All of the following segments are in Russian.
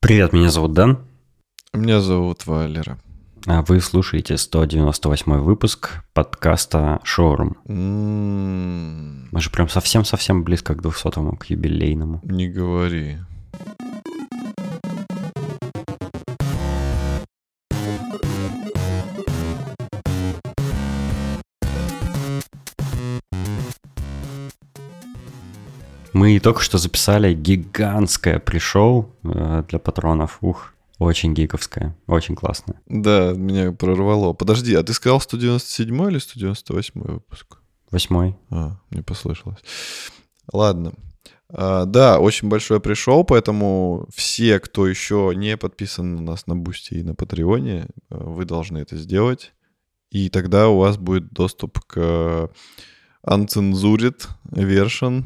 Привет, меня зовут Дэн. Меня зовут Валера. А вы слушаете 198 выпуск подкаста «Шоурум». М, Мы же прям совсем-совсем близко к 200-му, к юбилейному. Не говори. Мы только что записали гигантское pre-show э, для патронов. Ух, очень гиковское, очень классное. Да, меня прорвало. Подожди, а ты сказал 197 или 198 выпуск? Восьмой. А, мне послышалось. Ладно. А, да, очень большой pre-show, поэтому все, кто еще не подписан на нас на Boosty и на Патреоне, э, вы должны это сделать. И тогда у вас будет доступ к uncensored version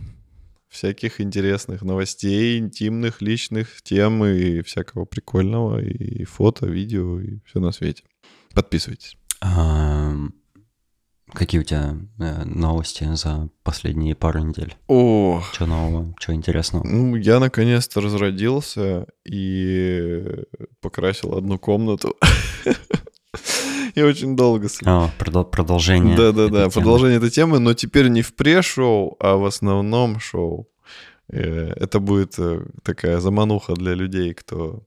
всяких интересных новостей, интимных, личных тем и всякого прикольного, и фото, видео, и все на свете. Подписывайтесь. А, какие у тебя э, новости за последние пару недель? О, Что нового, что интересного? Ну, я наконец-то разродился и покрасил одну комнату. Я очень долго А, продол- продолжение. Да-да-да, продолжение этой темы, но теперь не в pre-show, а в основном шоу. Э, Это будет э, такая замануха для людей, кто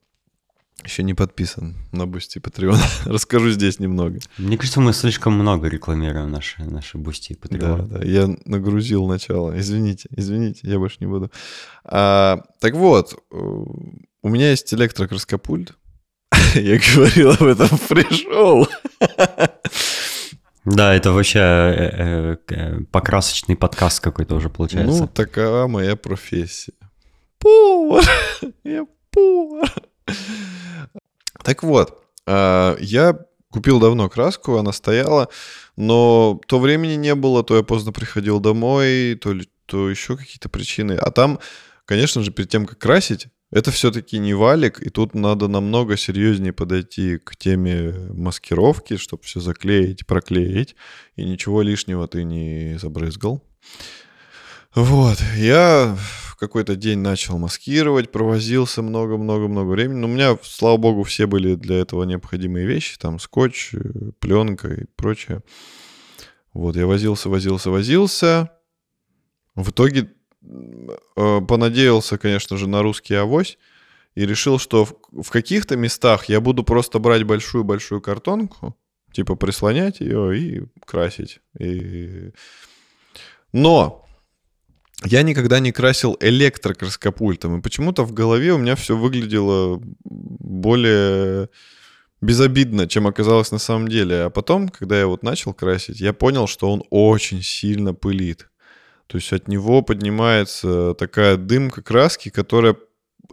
еще не подписан на Boosty, Patreon. Расскажу здесь немного. Мне кажется, мы слишком много рекламируем наши, наши Boosty и Да, патреоны. да, я нагрузил начало. Извините, извините, я больше не буду. А, так вот, э, у меня есть электрокраскопульт. Я говорил об этом в пришел. Да, это вообще э, э, покрасочный подкаст какой-то уже Ну, получается. такова моя профессия. Повар. Я повар. Так вот, а, я купил давно краску, она стояла, но то времени не было, то я поздно приходил домой, то, то еще какие-то причины. А там, конечно же, перед тем, как красить, это все-таки не валик, и тут надо намного серьезнее подойти к теме маскировки, чтобы все заклеить, проклеить, и ничего лишнего ты не забрызгал. Вот, я в какой-то день начал маскировать, провозился много-много-много времени. Но у меня, слава богу, все были для этого необходимые вещи, там скотч, э, пленка и прочее. Вот, я возился, возился, возился. В итоге понадеялся, конечно же, на русский авось и решил, что в, в каких-то местах я буду просто брать большую-большую картонку, типа прислонять ее и красить. И... Но я никогда не красил электрокраскопультом, и почему-то в голове у меня все выглядело более безобидно, чем оказалось на самом деле. А потом, когда я вот начал красить, я понял, что он очень сильно пылит. То есть от него поднимается такая дымка краски, которая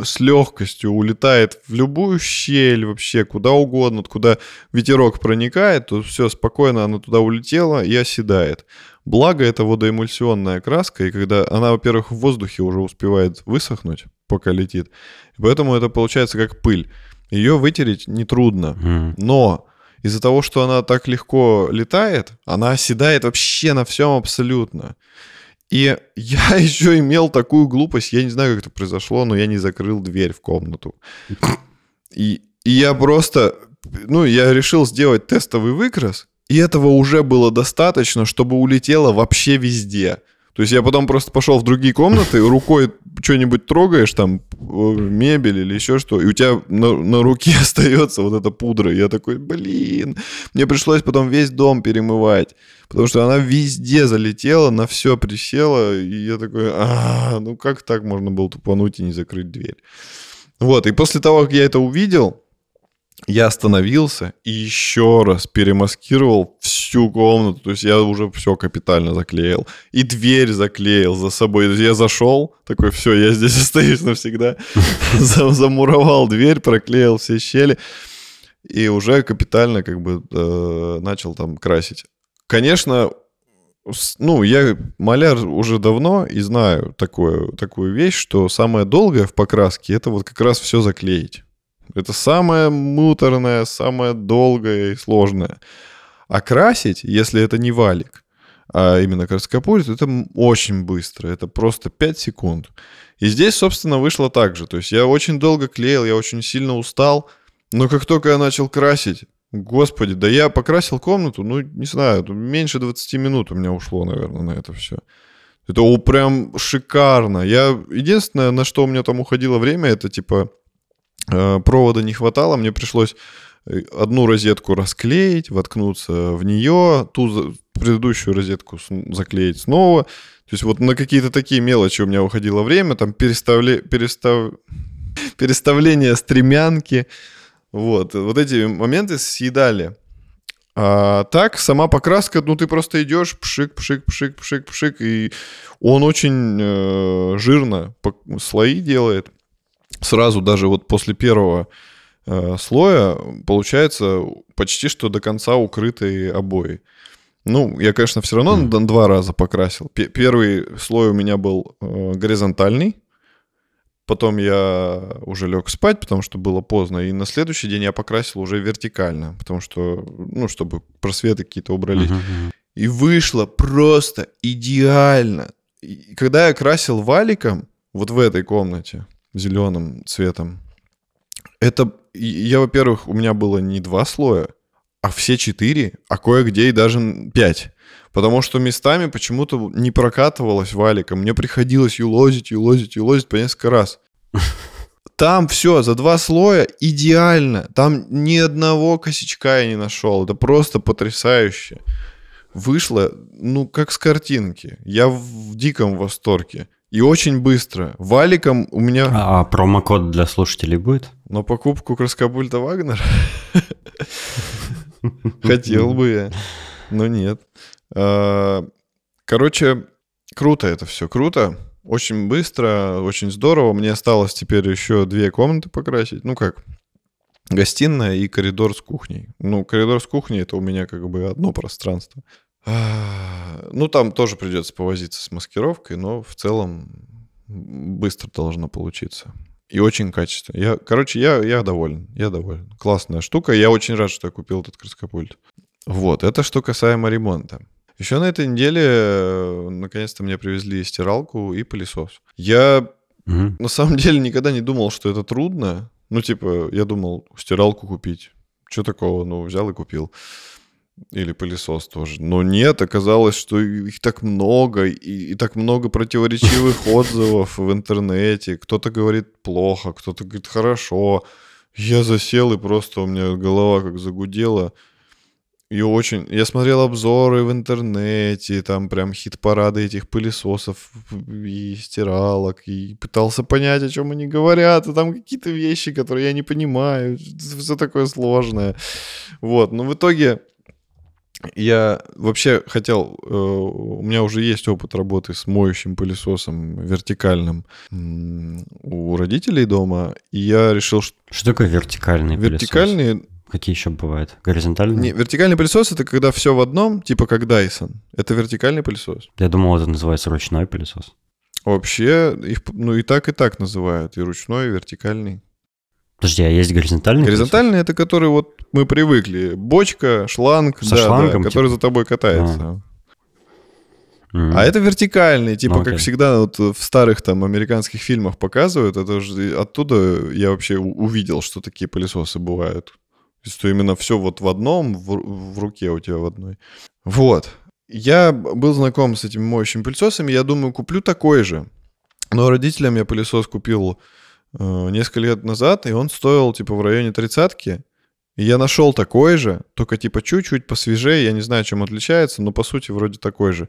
с легкостью улетает в любую щель вообще, куда угодно, Вот куда ветерок проникает, то все спокойно она туда улетела и оседает. Благо это водоэмульсионная краска, и когда она, во-первых, в воздухе уже успевает высохнуть, пока летит, поэтому это получается как пыль. Ее вытереть нетрудно, М. но из-за того, что она так легко летает, она оседает вообще на всем абсолютно. И я еще имел такую глупость, я не знаю, как это произошло, но я не закрыл дверь в комнату. И, и я просто, ну, я решил сделать тестовый выкрас, и этого уже было достаточно, чтобы улетело вообще везде. То есть я потом просто пошел в другие комнаты, рукой что-нибудь трогаешь, там, мебель или еще что, и у тебя на, на руке остается вот эта пудра. И я такой, блин, мне пришлось потом весь дом перемывать, потому что она везде залетела, на все присела, и я такой, а, ну как так можно было тупануть и не закрыть дверь? Вот, и после того, как я это увидел, я остановился и еще раз перемаскировал всю комнату. То есть я уже все капитально заклеил. И дверь заклеил за собой. То есть я зашел, такой, все, я здесь остаюсь навсегда. За- Замуровал дверь, проклеил все щели. И уже капитально как бы э, начал там красить. Конечно, ну, я маляр уже давно и знаю такое, такую вещь, что самое долгое в покраске это вот как раз все заклеить. Это самое муторное, самое долгое и сложное. А красить, если это не валик, а именно краскопульт, это очень быстро, это просто 5 секунд. И здесь, собственно, вышло так же. То есть я очень долго клеил, я очень сильно устал, но как только я начал красить, господи, да я покрасил комнату, ну, не знаю, меньше 20 минут у меня ушло, наверное, на это все. Это о, прям шикарно. Я единственное, на что у меня там уходило время, это типа провода не хватало, мне пришлось э, одну розетку расклеить, воткнуться в нее, ту предыдущую розетку заклеить снова. То есть вот на какие-то такие мелочи у меня уходило время, там переставле, перестав, переставление стремянки. Вот, вот эти моменты съедали. А так, сама покраска, ну ты просто идешь, пшик, пшик, пшик, пшик, пшик, и он очень э, жирно слои делает. Сразу даже вот после первого э, слоя получается почти что до конца укрытые обои. Ну, я, конечно, все равно mm. два раза покрасил. Первый слой у меня был э, горизонтальный, Потом я уже лег спать, потому что было поздно. И на следующий день я покрасил уже вертикально, потому что, ну, чтобы просветы какие-то убрались. Uh-huh. И вышло просто идеально. И когда я красил валиком, вот в этой комнате, зеленым цветом, это, я, во-первых, у меня было не два слоя, а все четыре, а кое-где и даже пять. Потому что местами почему-то не прокатывалось валиком. Мне приходилось юлозить, юлозить, юлозить по несколько раз. Там все за два слоя идеально. Там ни одного косячка я не нашел. Это просто потрясающе. Вышло, ну, как с картинки. Я в диком восторге. И очень быстро. Валиком у меня... А, а промокод для слушателей будет? На покупку краскопульта Вагнер? Хотел бы я, но нет. А, короче, круто это все, круто. Очень быстро, очень здорово. Мне осталось теперь еще две комнаты покрасить. Ну как, гостиная и коридор с кухней. Ну, коридор с кухней это у меня как бы одно пространство. А, ну, там тоже придется повозиться с маскировкой, но в целом быстро должно получиться. И очень качественно. Я, короче, я, я доволен. Я доволен. Классная штука. Я очень рад, что я купил этот краскопульт. Вот, это что касаемо ремонта. Еще на этой неделе э, наконец-то мне привезли стиралку и пылесос. Я угу. на самом деле никогда не думал, что это трудно. Ну, типа, я думал, стиралку купить. Что такого? Ну, взял и купил. Или пылесос тоже. Но нет, оказалось, что их так много, и, и так много противоречивых отзывов в интернете. Кто-то говорит плохо, кто-то говорит хорошо. Я засел, и просто у меня голова как загудела. И очень... Я смотрел обзоры в интернете, там прям хит-парады этих пылесосов и стиралок, и пытался понять, о чем они говорят, и там какие-то вещи, которые я не понимаю, все такое сложное. Вот, но в итоге я вообще хотел... Э, у меня уже есть опыт работы с моющим пылесосом вертикальным у родителей дома, и я решил, что... Что такое вертикальный пылесос? Вертикальный Какие еще бывают? Горизонтальные? Не, вертикальный пылесос это когда все в одном, типа как Dyson. Это вертикальный пылесос. Я думал, это называется ручной пылесос. Вообще, их ну и так, и так называют. И ручной, и вертикальный. Подожди, а есть горизонтальный? Горизонтальный это который вот мы привыкли. Бочка, шланг, Со да, шлангом, да, который типа? за тобой катается. А. Mm. А это вертикальный, типа, okay. как всегда, вот в старых там американских фильмах показывают, это же оттуда я вообще увидел, что такие пылесосы бывают. Что именно все вот в одном, в, в руке у тебя в одной. Вот. Я был знаком с этими моющими пылесосами, я думаю, куплю такой же. Но родителям я пылесос купил несколько лет назад, и он стоил типа в районе тридцатки. И я нашел такой же, только типа чуть-чуть посвежее, я не знаю, чем отличается, но по сути вроде такой же.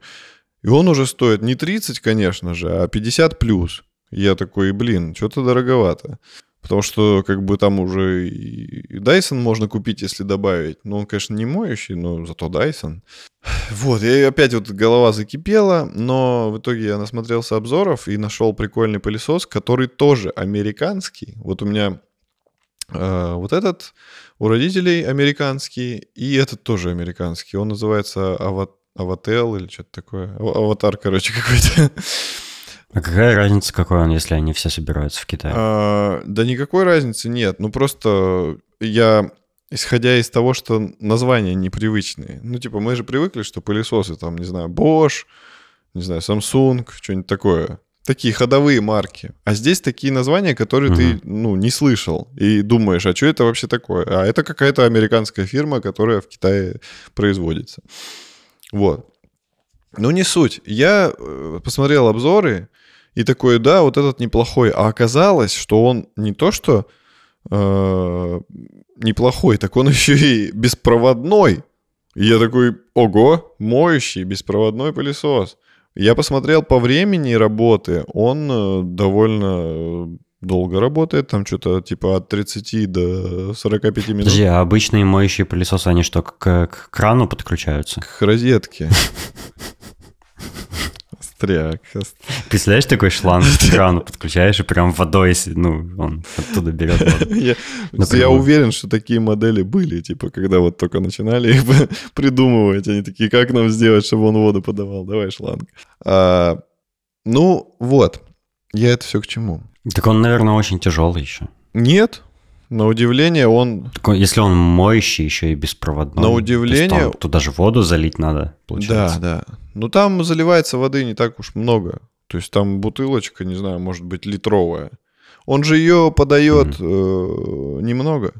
И он уже стоит не 30, конечно же, а 50 плюс. Я такой, блин, что-то дороговато. Потому что как бы там уже и Dyson можно купить, если добавить. Ну, он, конечно, не моющий, но зато Dyson. Вот, и опять вот голова закипела, но в итоге я насмотрелся обзоров и нашел прикольный пылесос, который тоже американский. Вот у меня э, вот этот у родителей американский, и этот тоже американский. Он называется Авател или что-то такое. Аватар, короче, какой-то. А какая разница, какой он, если они все собираются в Китае? А, да никакой разницы нет. Ну просто я исходя из того, что названия непривычные. Ну, типа, мы же привыкли, что пылесосы там, не знаю, Bosch, не знаю, Samsung, что-нибудь такое. Такие ходовые марки. А здесь такие названия, которые угу. ты, ну, не слышал. И думаешь, а что это вообще такое? А это какая-то американская фирма, которая в Китае производится. Вот. Ну, не суть. Я э, посмотрел обзоры и такой, да, вот этот неплохой. А оказалось, что он не то, что э, неплохой, так он еще и беспроводной. И я такой, ого, моющий беспроводной пылесос. Я посмотрел по времени работы, он э, довольно э, долго работает, там что-то типа от 30 до 45 минут. Подожди, а обычные моющие пылесосы, они что, к, к крану подключаются? К розетке. Остряк. Представляешь, такой шланг к крану подключаешь и прям водой, ну, он оттуда берет воду. Я, я уверен, что такие модели были, типа, когда вот только начинали их придумывать, они такие, как нам сделать, чтобы он воду подавал? Давай шланг. А, ну, вот. Я это все к чему? Так он, наверное, очень тяжелый еще. Нет, на удивление он... Так, если он моющий еще и беспроводной. На удивление... То туда же воду залить надо, получается. Да, да. Ну там заливается воды не так уж много. То есть там бутылочка, не знаю, может быть литровая. Он же ее подает mm-hmm. э, немного.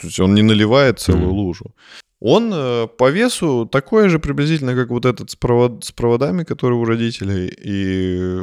То есть он не наливает целую mm-hmm. лужу. Он э, по весу такой же приблизительно, как вот этот с, провод, с проводами, который у родителей. И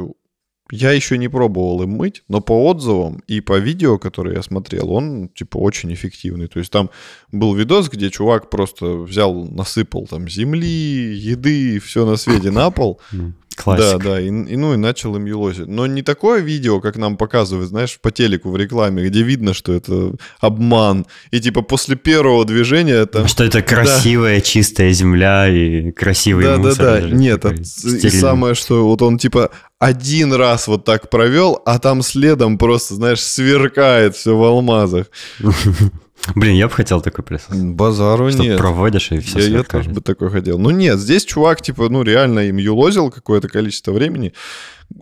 я еще не пробовал им мыть, но по отзывам и по видео, которые я смотрел, он, типа, очень эффективный. То есть там был видос, где чувак просто взял, насыпал там земли, еды, все на свете на пол. Классика. Да, да, и, и, ну и начал им елозить. Но не такое видео, как нам показывают, знаешь, по телеку в рекламе, где видно, что это обман. И типа после первого движения это... Что это красивая, да. чистая земля и красивый да, мусор. Да, да, да. Нет, от, и самое, что вот он типа один раз вот так провел, а там следом просто, знаешь, сверкает все в алмазах. Блин, я бы хотел такой пылесос. Базару Что нет. проводишь и все Я, я тоже бы такой хотел. Ну нет, здесь чувак, типа, ну реально им юлозил какое-то количество времени.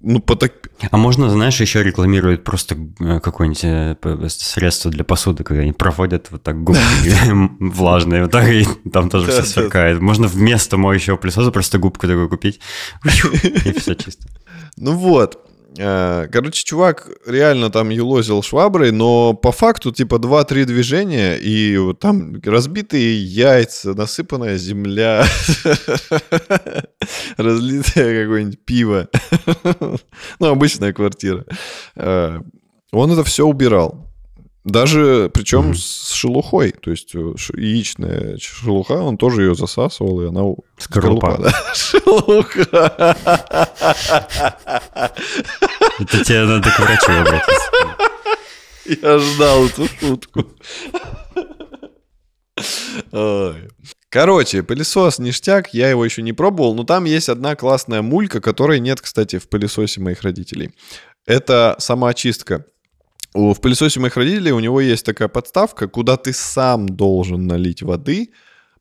Ну, по так... А можно, знаешь, еще рекламируют просто э, какое-нибудь э, средство для посуды, когда они проводят вот так губки влажные, вот так, и там тоже все сверкает. Можно вместо моющего пылесоса просто губку такую купить, и все чисто. Ну вот. Э, короче, чувак реально там елозил шваброй, но по факту типа 2-3 движения, и там разбитые яйца, насыпанная земля, разлитое какое-нибудь пиво. Ну, обычная квартира. Э, он это все убирал. Даже, причем mm-hmm. с шелухой, то есть э, яичная шелуха, он тоже ее засасывал, и она... Скорлупа. Да? Шелуха. Это тебе надо к врачу обратиться. Я ждал эту шутку. Короче, пылесос ништяк, я его еще не пробовал, но там есть одна классная мулька, которой нет, кстати, в пылесосе моих родителей. Это самоочистка. В пылесосе моих родителей у него есть такая подставка, куда ты сам должен налить воды,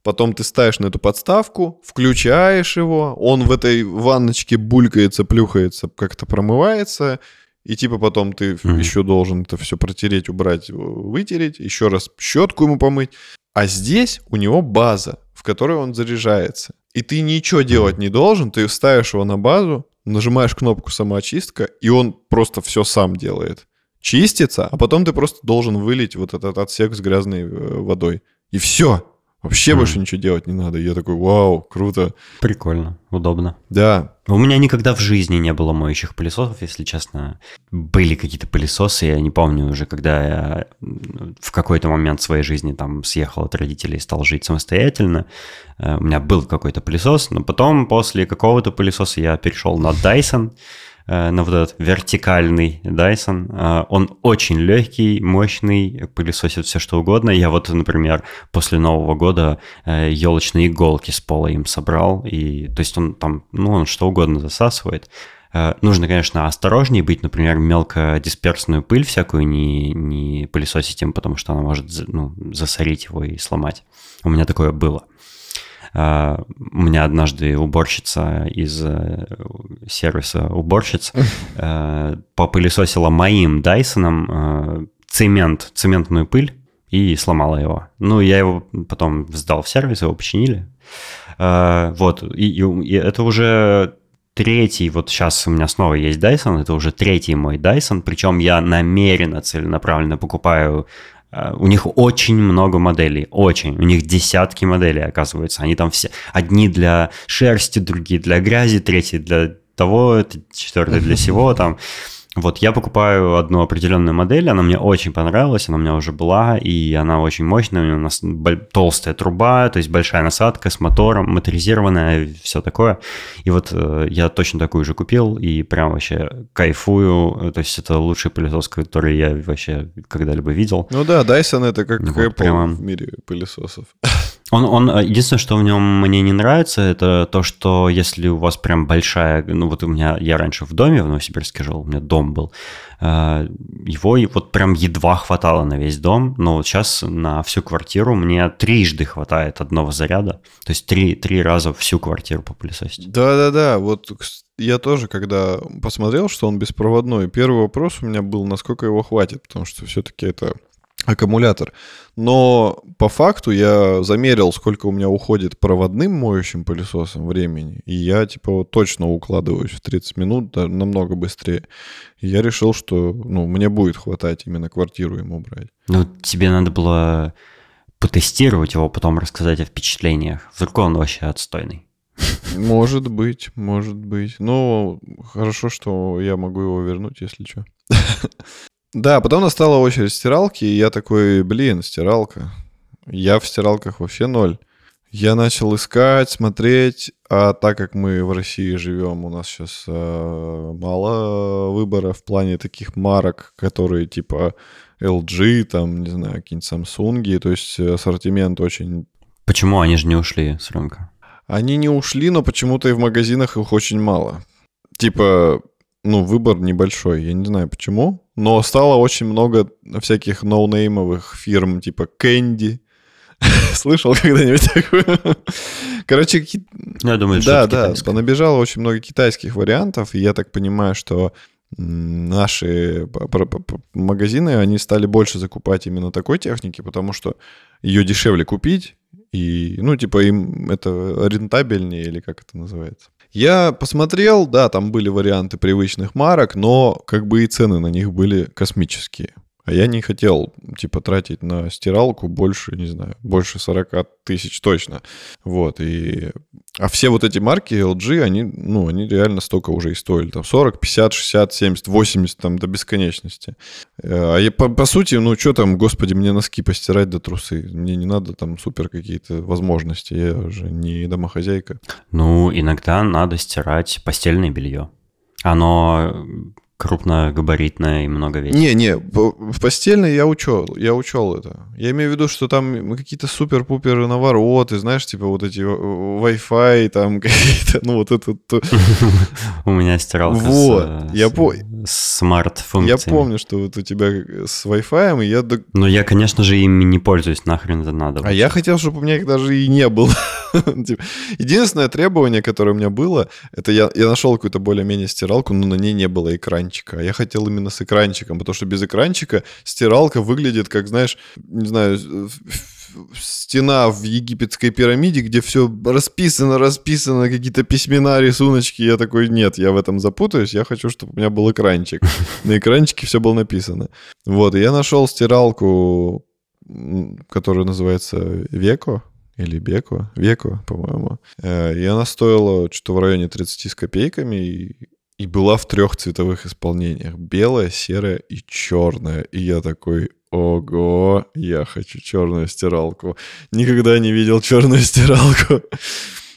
потом ты ставишь на эту подставку, включаешь его, он в этой ванночке булькается, плюхается, как-то промывается, и типа потом ты mm-hmm. еще должен это все протереть, убрать, вытереть, еще раз щетку ему помыть. А здесь у него база, в которой он заряжается. И ты ничего делать не должен, ты ставишь его на базу, нажимаешь кнопку самоочистка, и он просто все сам делает чистится, а потом ты просто должен вылить вот этот отсек с грязной э, водой. И все. Вообще mm. больше ничего делать не надо. И я такой, вау, круто. Прикольно, удобно. Да. У меня никогда в жизни не было моющих пылесосов, если честно. Были какие-то пылесосы, я не помню уже, когда я в какой-то момент своей жизни там съехал от родителей и стал жить самостоятельно. Э, у меня был какой-то пылесос, но потом после какого-то пылесоса я перешел на Dyson. Э, на вот этот вертикальный Dyson. Э, он очень легкий, мощный, пылесосит все что угодно. Я вот, например, после Нового года елочные э, иголки с пола им собрал. И, то есть он там, ну, он что угодно засасывает. Нужно, конечно, осторожнее быть, например, мелкодисперсную пыль всякую не, не пылесосить им, потому что она может ну, засорить его и сломать. У меня такое было. Uh, у меня однажды уборщица из uh, сервиса уборщиц uh, попылесосила моим Дайсоном цемент, цементную пыль, и сломала его. Ну, я его потом сдал в сервис, его починили. А, вот, и, и, это уже третий, вот сейчас у меня снова есть Dyson, это уже третий мой Dyson, причем я намеренно, целенаправленно покупаю а, у них очень много моделей, очень. У них десятки моделей, оказывается. Они там все... Одни для шерсти, другие для грязи, третьи для того, четвертый для всего там. Вот я покупаю одну определенную модель, она мне очень понравилась, она у меня уже была, и она очень мощная, у нас толстая труба, то есть большая насадка с мотором, моторизированная, все такое. И вот э, я точно такую же купил, и прям вообще кайфую, то есть это лучший пылесос, который я вообще когда-либо видел. Ну да, Dyson это как вот, Apple прямо... в мире пылесосов. Он, он, э, единственное, что в нем мне не нравится, это то, что если у вас прям большая, ну вот у меня, я раньше в доме в Новосибирске жил, у меня дом был, э, его вот прям едва хватало на весь дом, но вот сейчас на всю квартиру мне трижды хватает одного заряда, то есть три, три раза всю квартиру по попылесосить. Да-да-да, вот я тоже, когда посмотрел, что он беспроводной, первый вопрос у меня был, насколько его хватит, потому что все-таки это аккумулятор. Но по факту я замерил, сколько у меня уходит проводным моющим пылесосом времени, и я типа вот точно укладываюсь в 30 минут, да, намного быстрее. И я решил, что ну, мне будет хватать именно квартиру ему брать. Ну, тебе надо было потестировать его, потом рассказать о впечатлениях. Вдруг он вообще отстойный. Может быть, может быть. Но хорошо, что я могу его вернуть, если что. Да, потом настала очередь стиралки, и я такой, блин, стиралка. Я в стиралках вообще ноль. Я начал искать, смотреть, а так как мы в России живем, у нас сейчас э, мало выбора в плане таких марок, которые типа LG, там, не знаю, какие-нибудь Samsung, то есть ассортимент очень... Почему они же не ушли с рынка? Они не ушли, но почему-то и в магазинах их очень мало. Типа, ну, выбор небольшой, я не знаю почему, но стало очень много всяких ноунеймовых фирм, типа Candy. Слышал когда-нибудь такое? Короче, ки... я думаю, да, да, понабежало очень много китайских вариантов, и я так понимаю, что наши магазины, они стали больше закупать именно такой техники, потому что ее дешевле купить, и, ну, типа, им это рентабельнее, или как это называется. Я посмотрел, да, там были варианты привычных марок, но как бы и цены на них были космические. А я не хотел, типа, тратить на стиралку больше, не знаю, больше 40 тысяч точно. Вот, и... А все вот эти марки LG, они, ну, они реально столько уже и стоили. Там 40, 50, 60, 70, 80, там, до бесконечности. А я, по, по сути, ну, что там, господи, мне носки постирать до трусы. Мне не надо там супер какие-то возможности. Я уже не домохозяйка. Ну, иногда надо стирать постельное белье. Оно крупногабаритная и много весит. Не-не, в постельной я учел, я учел это. Я имею в виду, что там какие-то супер-пупер навороты, знаешь, типа вот эти Wi-Fi, там какие-то, ну вот это... У меня стиралка вот, я по... смарт-функциями. Я помню, что вот у тебя с Wi-Fi, и я... Но я, конечно же, ими не пользуюсь, нахрен это надо. А я хотел, чтобы у меня их даже и не было. Типа, единственное требование, которое у меня было, это я, я нашел какую-то более-менее стиралку, но на ней не было экранчика. А я хотел именно с экранчиком, потому что без экранчика стиралка выглядит как, знаешь, не знаю, стена в египетской пирамиде, где все расписано, расписано, какие-то письмена, рисуночки. Я такой, нет, я в этом запутаюсь, я хочу, чтобы у меня был экранчик. На экранчике все было написано. Вот, и я нашел стиралку, которая называется Веко, или Беко, Веко, по-моему. Э, и она стоила что-то в районе 30 с копейками и, и была в трех цветовых исполнениях. Белая, серая и черная. И я такой, ого, я хочу черную стиралку. Никогда не видел черную стиралку.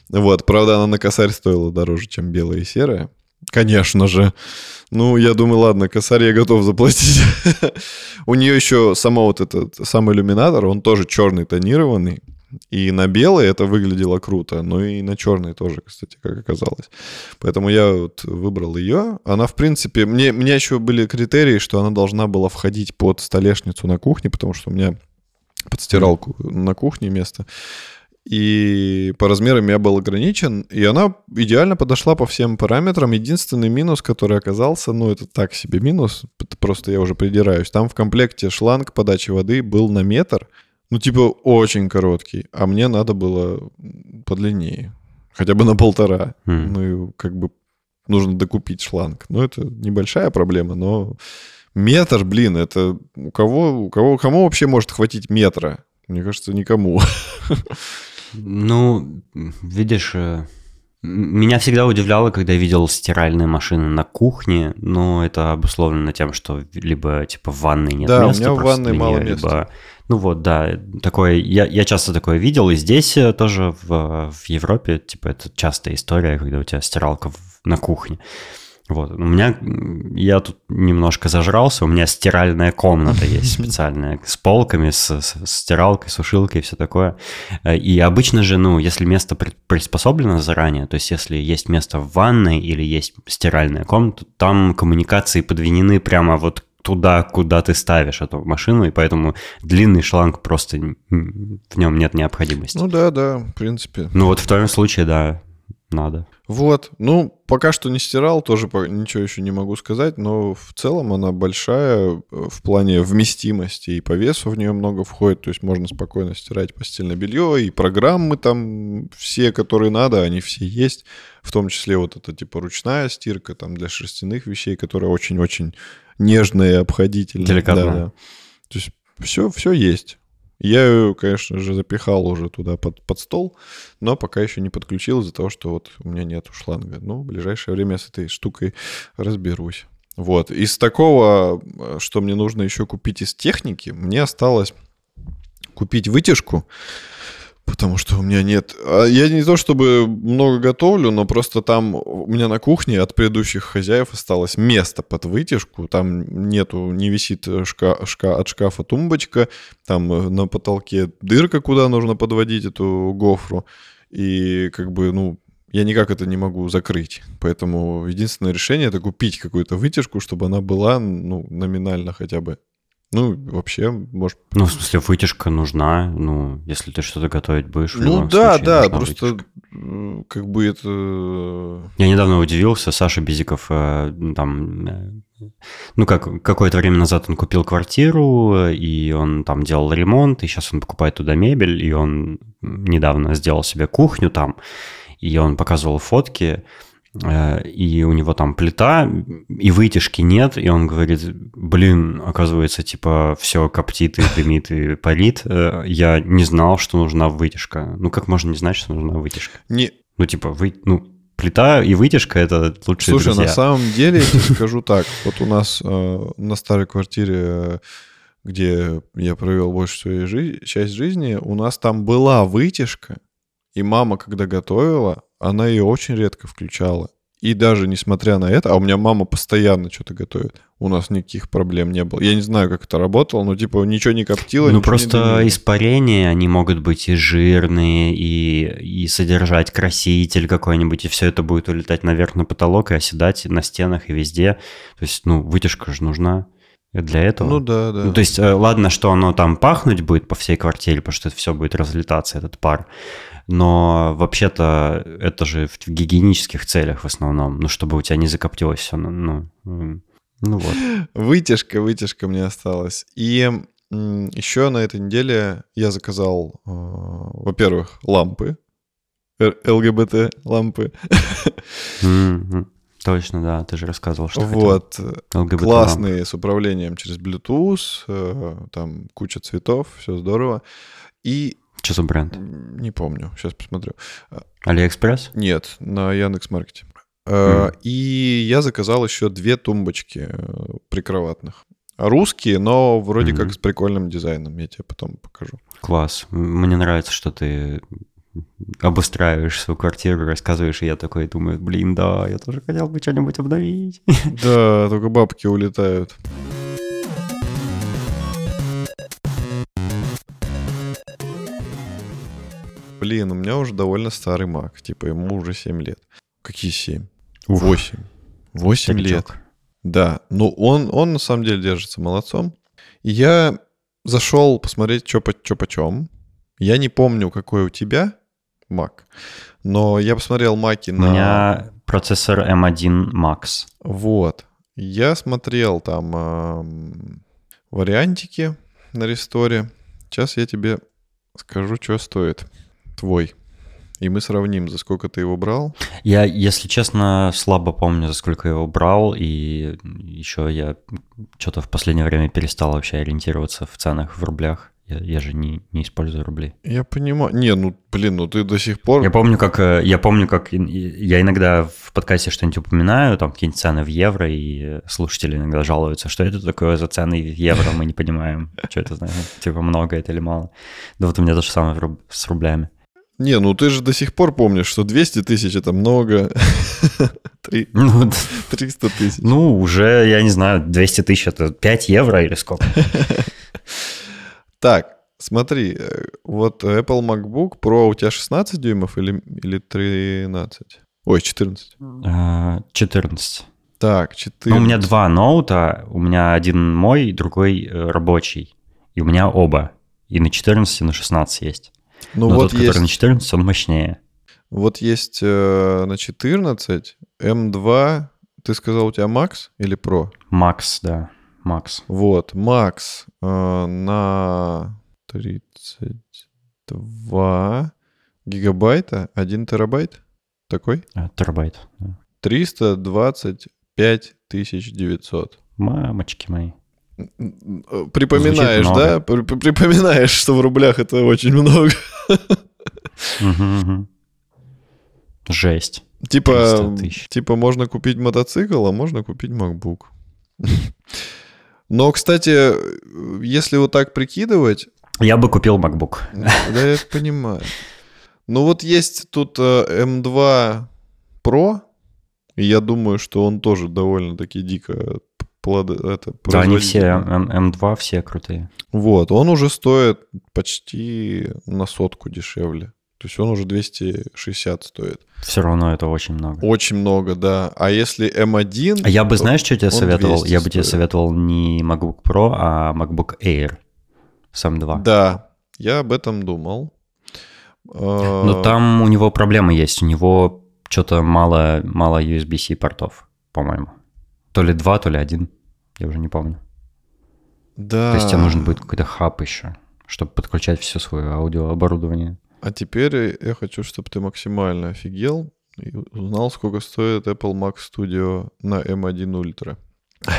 Вот, правда, она на косарь стоила дороже, чем белая и серая. Конечно же. Ну, я думаю, ладно, косарь я готов заплатить. У нее еще сама вот этот сам иллюминатор, он тоже черный тонированный. И на белый это выглядело круто, но и на черный тоже, кстати, как оказалось. Поэтому я вот выбрал ее. Она, в принципе, мне, меня еще были критерии, что она должна была входить под столешницу на кухне, потому что у меня под стиралку на кухне место. и по размерам я был ограничен, и она идеально подошла по всем параметрам. Единственный минус, который оказался, ну, это так себе минус, просто я уже придираюсь. Там в комплекте шланг подачи воды был на метр, ну, типа, очень короткий, а мне надо было подлиннее, хотя бы на полтора. М. Ну, и как бы нужно докупить шланг. Ну, это небольшая проблема, но метр, блин, это у кого, у кого, кому вообще может хватить метра? Мне кажется, никому. Ну, видишь, э, меня всегда удивляло, когда я видел стиральные машины на кухне, но это обусловлено тем, что либо типа в ванной нет Да, у места меня в ванной мало места. Ну вот, да, такое, я, я часто такое видел, и здесь э, тоже в, в Европе, типа, это частая история, когда у тебя стиралка в- на кухне. Вот, у меня, я тут немножко зажрался, у меня стиральная комната есть специальная, с полками, с, с стиралкой, сушилкой и все такое. Э, И обычно же, ну, если место при- приспособлено заранее, то есть если есть место в ванной или есть стиральная комната, там коммуникации подвинены прямо вот туда, куда ты ставишь эту машину, и поэтому длинный шланг просто в нем нет необходимости. Ну да, да, в принципе. Ну вот в твоем случае, да, надо. Вот, ну, пока что не стирал, тоже ничего еще не могу сказать, но в целом она большая э, в плане вместимости, и по весу в нее много входит, то есть можно спокойно стирать постельное белье, и программы там все, которые надо, они все есть, в том числе вот эта типа ручная стирка там для шерстяных вещей, которая очень-очень нежная и обходительная. Деликатная. Да, да. То есть все, все есть. Я ее, конечно же, запихал уже туда под, под стол, но пока еще не подключил из-за того, что вот у меня нет шланга. Ну, в ближайшее время с этой штукой разберусь. Вот. Из такого, что мне нужно еще купить из техники, мне осталось купить вытяжку, потому что у меня нет... а Я не то чтобы много готовлю, но просто там у меня на кухне от предыдущих хозяев осталось место под вытяжку. Там нету, не висит шка, шка, от шкафа тумбочка, там э, на потолке дырка, куда нужно подводить эту гофру. И как бы, ну, я никак это не могу закрыть. Поэтому единственное решение это купить какую-то вытяжку, чтобы она была, ну, номинально хотя бы. Ну, вообще, может... Ну, в смысле, вытяжка нужна, ну, если ты что-то готовить будешь. Ну да, случае да, просто вытяжка. как бы это... Я недавно удивился, Саша Безиков э, там, э, ну как, какое-то время назад он купил квартиру, э, и он там делал ремонт, и сейчас он покупает туда мебель, и он недавно сделал себе кухню там, и он показывал фотки, э, и у него там плита, и вытяжки нет, и он говорит, блин, оказывается, типа, все коптит и дымит и парит, Э, я не знал, что нужна вытяжка. Ну как можно не знать, что нужна вытяжка? Не... Ну, типа, вы, ну, плита и вытяжка это лучшие Слушай, друзья. на самом деле, я тебе скажу так. Вот у нас э, на старой квартире, э, где я провел большую свою жи- часть жизни, у нас там была вытяжка, и мама, когда готовила, она ее очень редко включала. И даже несмотря на это, а у меня мама постоянно что-то готовит, у нас никаких проблем не было. Я не знаю, как это работало, но типа ничего не коптило. Ну, просто испарения, они могут быть и жирные, и, и содержать краситель какой-нибудь, и все это будет улетать наверх на потолок и оседать на стенах и везде. То есть, ну, вытяжка же нужна для этого. Ну да, да. Ну, то есть, э, ладно, что оно там пахнуть будет по всей квартире, потому что это все будет разлетаться, этот пар. Но вообще-то это же в гигиенических целях в основном, ну, чтобы у тебя не закоптилось все. Ну, ну, ну вот. Вытяжка, вытяжка мне осталась. И еще на этой неделе я заказал, э, во-первых, лампы, Р- ЛГБТ лампы. Мгм. Точно, да, ты же рассказывал, что хотел. Вот. ЛГБТ Классные с управлением через Bluetooth, э, там куча цветов, все здорово. И Что за бренд? не помню, сейчас посмотрю. Алиэкспресс? Нет, на Яндекс.Маркете. Э, И я заказал еще две тумбочки э, прикроватных. Русские, но вроде Мгм. как с прикольным дизайном. Я тебе потом покажу. Класс. Мне нравится, что ты обустраиваешь свою квартиру, рассказываешь, и я такой думаю, блин, да, я тоже хотел бы что-нибудь обновить. Да, только бабки улетают. Блин, у меня уже довольно старый Mac. Типа ему уже 7 лет. Какие 7? Ух. 8. 8 лет. Старичок. Да, ну он, он на самом деле держится молодцом. И я зашел посмотреть, что по, чё почем. Я не помню, какой у тебя Mac, но я посмотрел Маки У на... меня процессор M1 Max. Вот. Я смотрел там эм, вариантики на ресторе. Сейчас я тебе скажу, что стоит твой. И мы сравним, за сколько ты его брал. Я, если честно, слабо помню, за сколько я его брал, и еще я что-то в последнее время перестал вообще ориентироваться в ценах в рублях. Я, я же не, не использую рубли. Я понимаю. Не, ну, блин, ну ты до сих пор... Я помню, как э, я помню, как я иногда в подкасте что-нибудь упоминаю, там какие-нибудь цены в евро, и слушатели иногда жалуются, что это такое за цены в евро, мы не понимаем, что это значит, типа много это или мало. Да вот у меня то же самое с рублями. Не, ну ты же до сих пор помнишь, что 200 тысяч это много. Три- Ну, д- 300 тысяч. ну, уже, я не знаю, 200 тысяч это 5 евро или сколько? Так, смотри, э, вот Apple MacBook Pro у тебя 16 дюймов или, или 13? Ой, 14. Э, 14. Так, 14. Ну, у меня два ноута, у меня один мой, другой э, рабочий. И у меня оба. И на 14, и на 16 есть. Ну Но вот тот, который на есть, 14, он мощнее. вот есть э, на 14 M2, ты сказал, у тебя Max или Pro? Макс, да, Макс. Вот, Max э, на 32 гигабайта, 1 терабайт, такой? Э, Терабайт. да. 325 900. Мамочки мои. Припоминаешь, да? При- при- Припоминаешь, что в рублях это очень много. Жесть. Типа, 300 тысяч. типа можно купить мотоцикл, а можно купить MacBook. Но, кстати, если вот так прикидывать, Я бы купил MacBook. да я понимаю. Ну вот есть тут э, M2 Pro, и я думаю, что он тоже довольно-таки дико плодо- это, Да, они все, производительный. М- М2 все крутые. Вот, он уже стоит почти на сотку дешевле. То есть он уже 260 стоит. Все равно это очень много. Очень много, да. А если M1... А я бы, знаешь, что тебе советовал? 200 Я бы тебе стоит. советовал не MacBook Pro, а MacBook Air с M2. Да, я об этом думал. А, Но там у него проблемы есть. У него что-то мало, мало USB-C портов, по-моему. То ли два, то ли один. Я уже не помню. Да. То есть тебе нужен будет какой-то хаб еще, чтобы подключать все свое аудиооборудование. А теперь я хочу, чтобы ты максимально офигел и узнал, сколько стоит Apple Mac Studio на M1 Ultra.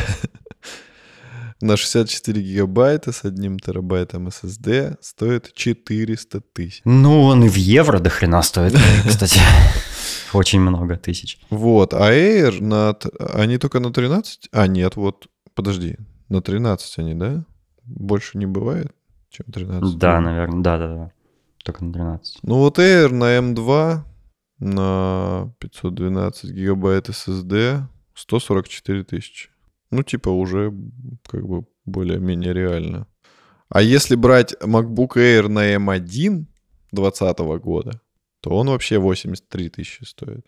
На 64 гигабайта с одним терабайтом SSD стоит 400 тысяч. Ну, он и в евро до хрена стоит, кстати. Очень много тысяч. Вот, а Air на... Они только на 13? А, нет, вот, подожди, на 13 они, да? Больше не бывает, чем 13? Да, наверное, да-да-да. Только на 13. Ну вот Air на M2 на 512 гигабайт SSD 144 тысячи. Ну, типа уже как бы более-менее реально. А если брать MacBook Air на M1 2020 года, то он вообще 83 тысячи стоит.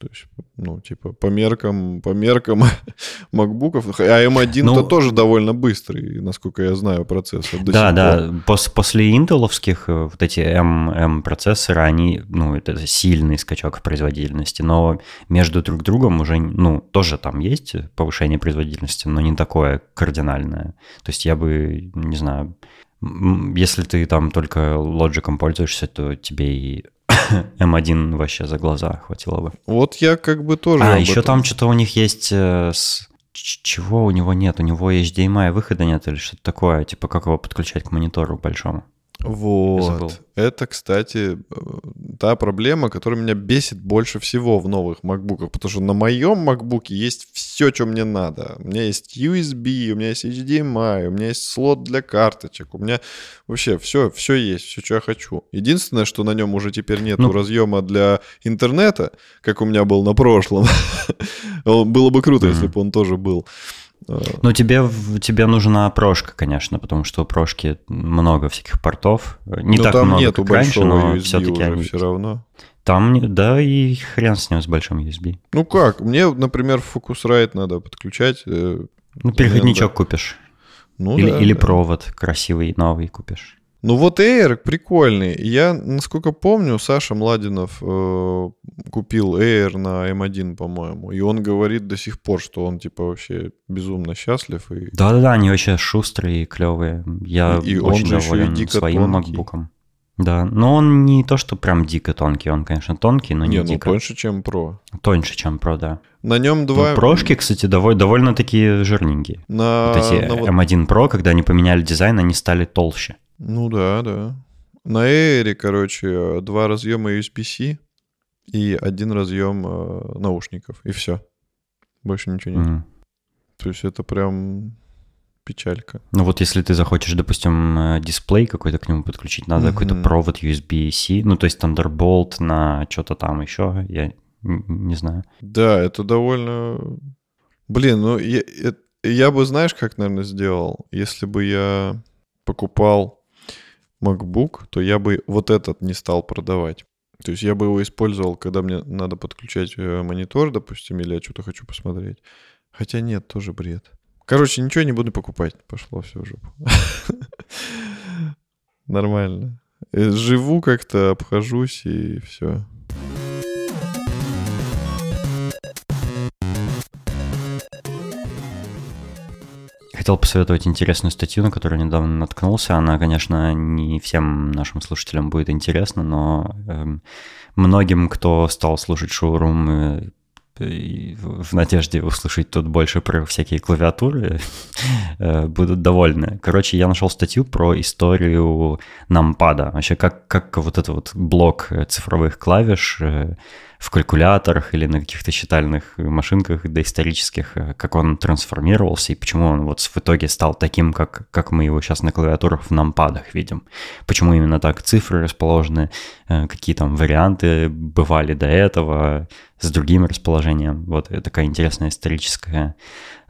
То есть, ну, типа, по меркам, по меркам макбуков. А M1-то Ну, тоже довольно быстрый, насколько я знаю, процессор. до Да, да. Пос- после интеловских э, вот эти M, M процессоры, они, ну, это сильный скачок в производительности, но между друг другом уже, ну, тоже там есть повышение производительности, но не такое кардинальное. То есть я бы, не знаю, если ты там только лоджиком пользуешься, то тебе и M1 вообще за глаза хватило бы. Вот я как бы тоже... А, еще этом- там что-то у них есть... э, с- Чего у него нет? У него HDMI выхода нет или что-то такое? Типа как его подключать к монитору большому? Вот. Это, кстати, э, та проблема, которая меня бесит больше всего в новых MacBook'ах, потому что на моем MacBook есть все, что мне надо. У меня есть USB, у меня есть HDMI, у меня есть слот для карточек, у меня вообще все, все есть, все, что я хочу. Единственное, что на нем уже теперь нету Ну- разъема для интернета, как у меня был на прошлом. Было бы круто, если бы он тоже был. Э, Ну, тебе, тебе нужна прошка, конечно, потому что у прошки много всяких портов. Не Но так там много, нету как раньше, но USB все-таки они... все равно. Там, да, и хрен с ним, с большим USB. Ну как? Мне, например, Focusrite надо подключать. э, Ну, переходничок купишь. Ну, или, да, или да. провод красивый, новый купишь. Ну вот Air прикольный. Я, насколько помню, Саша Младинов э, купил Air на M1, по-моему. И он говорит до сих пор, что он типа вообще безумно счастлив. И... Да-да-да, они вообще шустрые и клевые. Я и очень он доволен своим тонкий. MacBook. Да, но он не то, что прям дико тонкий, он, конечно, тонкий, но не, не ну, дико. тоньше, чем Pro. Тоньше, чем Pro, да. На нем два... Ну, прошки, кстати, довольно, довольно такие жирненькие. На... Вот эти на вот... M1 Pro, когда они поменяли дизайн, они стали толще. Ну да, да. На Air, короче, два разъема USB-C и один разъем э, наушников, и все. Больше ничего нет. Mm. То есть это прям печалька. Ну вот если ты захочешь, допустим, э, дисплей какой-то к нему подключить, надо mm-hmm. какой-то провод USB-C, ну то есть Thunderbolt на что-то там еще, я не знаю. Да, это довольно... Блин, ну я, я бы, знаешь, как, наверное, сделал, если бы я покупал MacBook, то я бы вот этот не стал продавать. То есть я бы его использовал, когда мне надо подключать э, монитор, допустим, или я что-то хочу посмотреть. Хотя нет, тоже бред. Короче, ничего не буду покупать. Пошло все уже. Нормально. Э, живу как-то, обхожусь и все. Хотел посоветовать интересную статью, на которую недавно наткнулся. Она, конечно, не всем нашим слушателям будет интересна, но э, многим, кто стал слушать шоурум э, в надежде услышать тут больше про всякие клавиатуры, э, будут довольны. Короче, я нашел статью про историю нампада. Вообще, как, как вот этот вот блок цифровых клавиш э, в калькуляторах или на каких-то считальных машинках доисторических, э, как он трансформировался и почему он вот в итоге стал таким, как, как мы его сейчас на клавиатурах в нампадах видим. Почему именно так цифры расположены, э, какие там варианты бывали до этого с другим расположением. Вот такая интересная историческая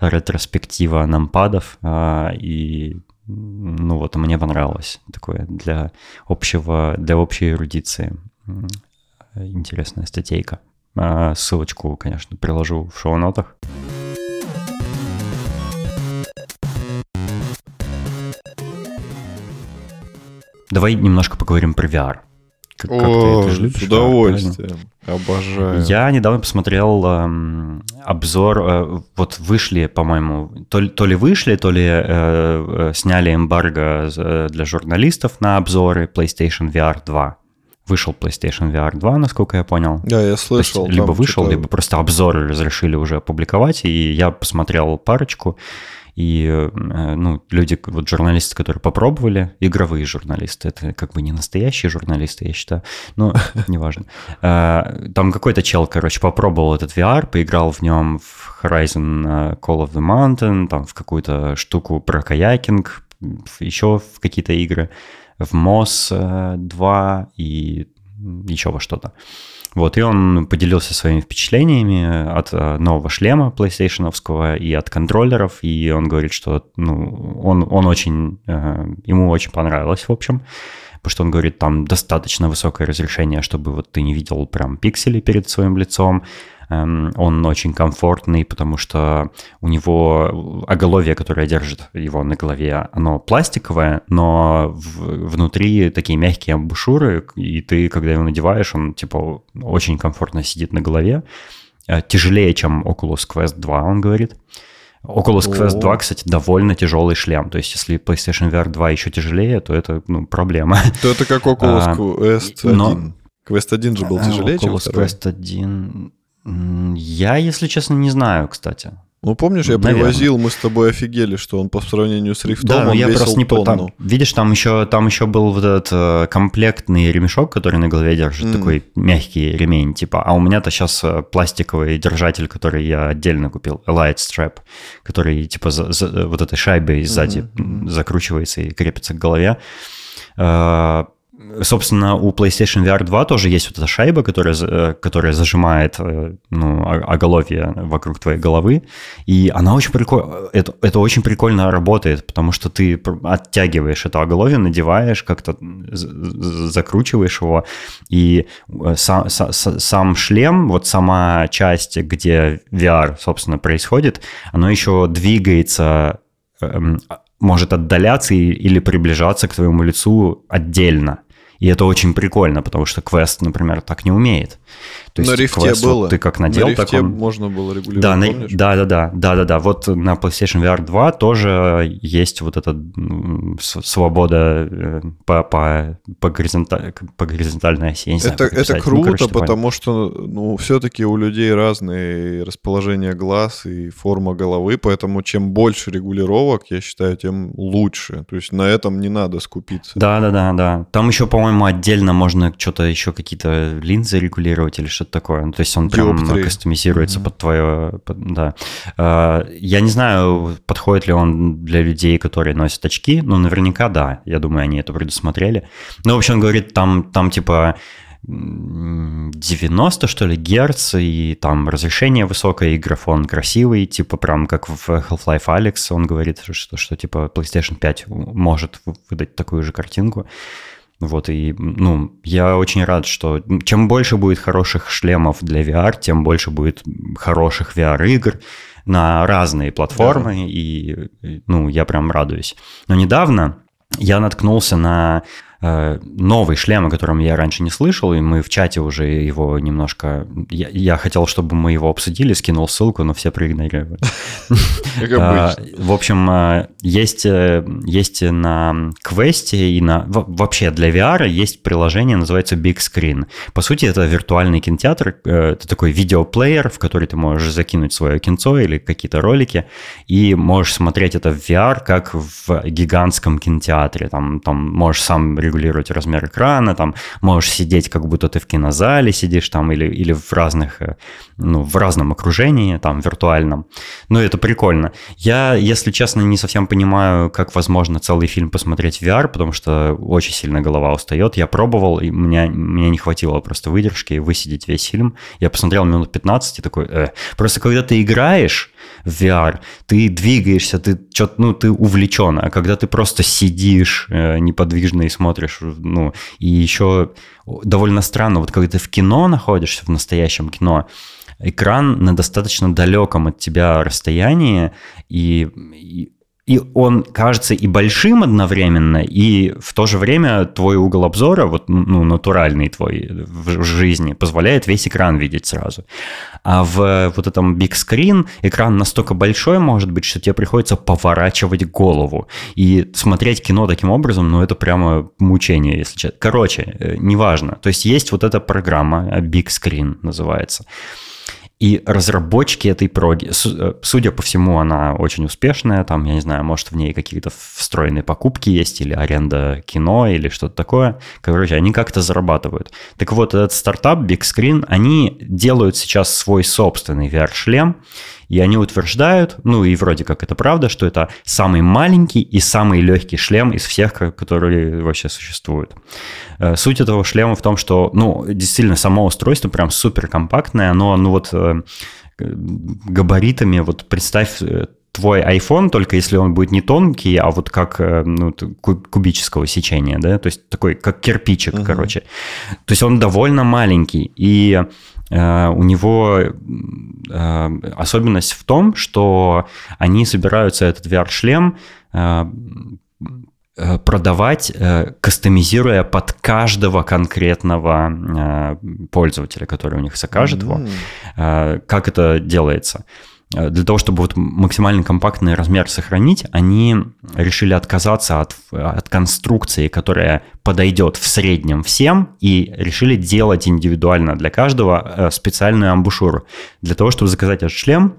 ретроспектива нампадов. А, и ну вот мне понравилось такое для общего, для общей эрудиции интересная статейка. А, ссылочку, конечно, приложу в шоу-нотах. Давай немножко поговорим про VR. Как, О, как ты это же любишь? С удовольствием. Да, Обожаю. Я недавно посмотрел эм, обзор, э, вот вышли, по-моему, то, то ли вышли, то ли э, э, сняли эмбарго э, для журналистов на обзоры PlayStation VR 2 вышел PlayStation VR 2, насколько я понял. Да, я слышал. есть, либо вышел, либо просто обзоры разрешили уже опубликовать, и я посмотрел парочку, и э, ну, люди, вот журналисты, которые попробовали, игровые журналисты, это как бы не настоящие журналисты, я считаю, но неважно. Э, там какой-то чел, короче, попробовал этот VR, поиграл в нем в Horizon э, Call of the Mountain, там в какую-то штуку про каякинг, еще в какие-то игры в МОС 2 э, и еще во что-то. Вот, и он поделился своими впечатлениями от э, нового шлема PlayStation и от контроллеров, и он говорит, что ну, он, он очень, э, ему очень понравилось, в общем, потому что он говорит, там достаточно высокое разрешение, чтобы вот ты не видел прям пиксели перед своим лицом, Эм, он очень комфортный, потому что у него оголовье, которое держит его на голове, оно пластиковое, но внутри такие мягкие амбушюры, и ты, когда его надеваешь, он типа очень комфортно сидит на голове. Э, тяжелее, чем Oculus Quest 2, он говорит. Oculus Quest 2, кстати, довольно тяжелый шлем. То есть, если PlayStation VR 2 еще тяжелее, то это ну, проблема. То это как Oculus а, Quest 1. Но... Quest 1 же был тяжелее, Oculus чем второй. Quest 1... Я, если честно, не знаю, кстати. Ну, помнишь, я Наверное. привозил, мы с тобой офигели, что он по сравнению с рифтом, да, он я весил просто не тонну. Там, видишь, там еще, там еще был вот этот э, комплектный ремешок, который на голове держит, mm. такой мягкий ремень, типа. А у меня-то сейчас э, пластиковый держатель, который я отдельно купил, Light Strap, который типа за, за, вот этой шайбой сзади mm-hmm. закручивается и крепится к голове. Э, Собственно, у PlayStation VR 2 тоже есть вот эта шайба, которая, э, которая зажимает э, ну, оголовье вокруг твоей головы. И она очень прикольно... Это, это очень прикольно работает, потому что ты оттягиваешь это оголовье, надеваешь, как-то закручиваешь его. И э, сам, сам шлем, вот сама часть, где VR, собственно, происходит, она еще двигается эм, может отдаляться или приближаться к твоему лицу отдельно. И это очень прикольно, потому что квест, например, так не умеет. То есть на рифте квест, было. Вот ты как надел, на так он... можно было регулировать, да, помнишь? да, да, да, да, да, да. Вот на PlayStation VR 2 тоже есть вот эта свобода э, по, по, по, горизонталь, по горизонтальной оси. это, знаю, это ну, круто, ну, короче, потому что ну, все-таки у людей разные расположения глаз и форма головы, поэтому чем больше регулировок, я считаю, тем лучше. То есть на этом не надо скупиться. Да, да, да, да. Там еще, по-моему, отдельно можно что-то еще какие-то линзы регулировать или что-то что-то такое. Ну, то есть он прям Диоптрии. кастомизируется mm-hmm. под твое... Под, да. А, я не знаю, подходит ли он для людей, которые носят очки, но наверняка да. Я думаю, они это предусмотрели. Ну, в общем, он говорит, там, там типа 90, что ли, герц, и там разрешение высокое, и графон красивый, типа прям как в Half-Life Alex он говорит, что, что типа PlayStation 5 может выдать такую же картинку. Вот, и, ну, я очень рад, что чем больше будет хороших шлемов для VR, тем больше будет хороших VR-игр на разные платформы, да. и, ну, я прям радуюсь. Но недавно я наткнулся на новый шлем, о котором я раньше не слышал, и мы в чате уже его немножко... Я, я хотел, чтобы мы его обсудили, скинул ссылку, но все проигнорировали. А, в общем, э, есть, э, есть на квесте и на... Вообще для VR есть приложение, называется Big Screen. По сути, это виртуальный кинотеатр, это такой видеоплеер, в который ты можешь закинуть свое кинцо или какие-то ролики, и можешь смотреть это в VR, как в гигантском кинотеатре. Там, там можешь сам регулировать размер экрана, там можешь сидеть, как будто ты в кинозале сидишь там или, или в разных, э, ну, в разном окружении, там, виртуальном. Ну, это прикольно. Я, если честно, не совсем понимаю, как возможно целый фильм посмотреть в VR, потому что очень сильно голова устает. Я пробовал, и меня, мне не хватило просто выдержки высидеть весь фильм. Я посмотрел минут 15 и такой, э. Просто когда ты играешь, в VR, ты двигаешься, ты что-то, ну, ты увлечен, а когда ты просто сидишь э, неподвижно и смотришь, ну, и еще довольно странно, вот когда ты в кино находишься, в настоящем кино, экран на достаточно далеком от тебя расстоянии, и, и и он кажется и большим одновременно, и в то же время твой угол обзора, вот, ну, натуральный твой в жизни, позволяет весь экран видеть сразу. А в вот этом big screen экран настолько большой может быть, что тебе приходится поворачивать голову. И смотреть кино таким образом, ну, это прямо мучение, если честно. Короче, э, неважно. То есть есть вот эта программа, big screen называется. И разработчики этой проги, э, судя по всему, она очень успешная. Там, я не знаю, может, в ней какие-то встроенные покупки есть, или аренда кино, или что-то такое. Короче, они как-то зарабатывают. Так вот, этот стартап Big Screen, они делают сейчас свой собственный VR-шлем, и они утверждают, ну и вроде как это правда, что это самый маленький и самый легкий шлем из всех, которые вообще существуют. Э, суть этого шлема в том, что, ну, действительно, само устройство прям супер компактное, оно, ну вот, э, габаритами, вот представь э, твой iPhone, только если он будет не тонкий, а вот как ну, кубического сечения, да, то есть такой, как кирпичик, uh-huh. короче. То есть он довольно маленький, и Э, у него э, особенность в том, что они собираются этот VR-шлем э, продавать, кастомизируя под каждого конкретного пользователя, который у них закажет mm-hmm. его. Как это делается? Э, для того, чтобы вот максимально компактный размер сохранить, они решили отказаться от, от конструкции, которая подойдет в среднем всем, и решили делать индивидуально для каждого э, специальную амбушюру. Для того, чтобы заказать этот шлем,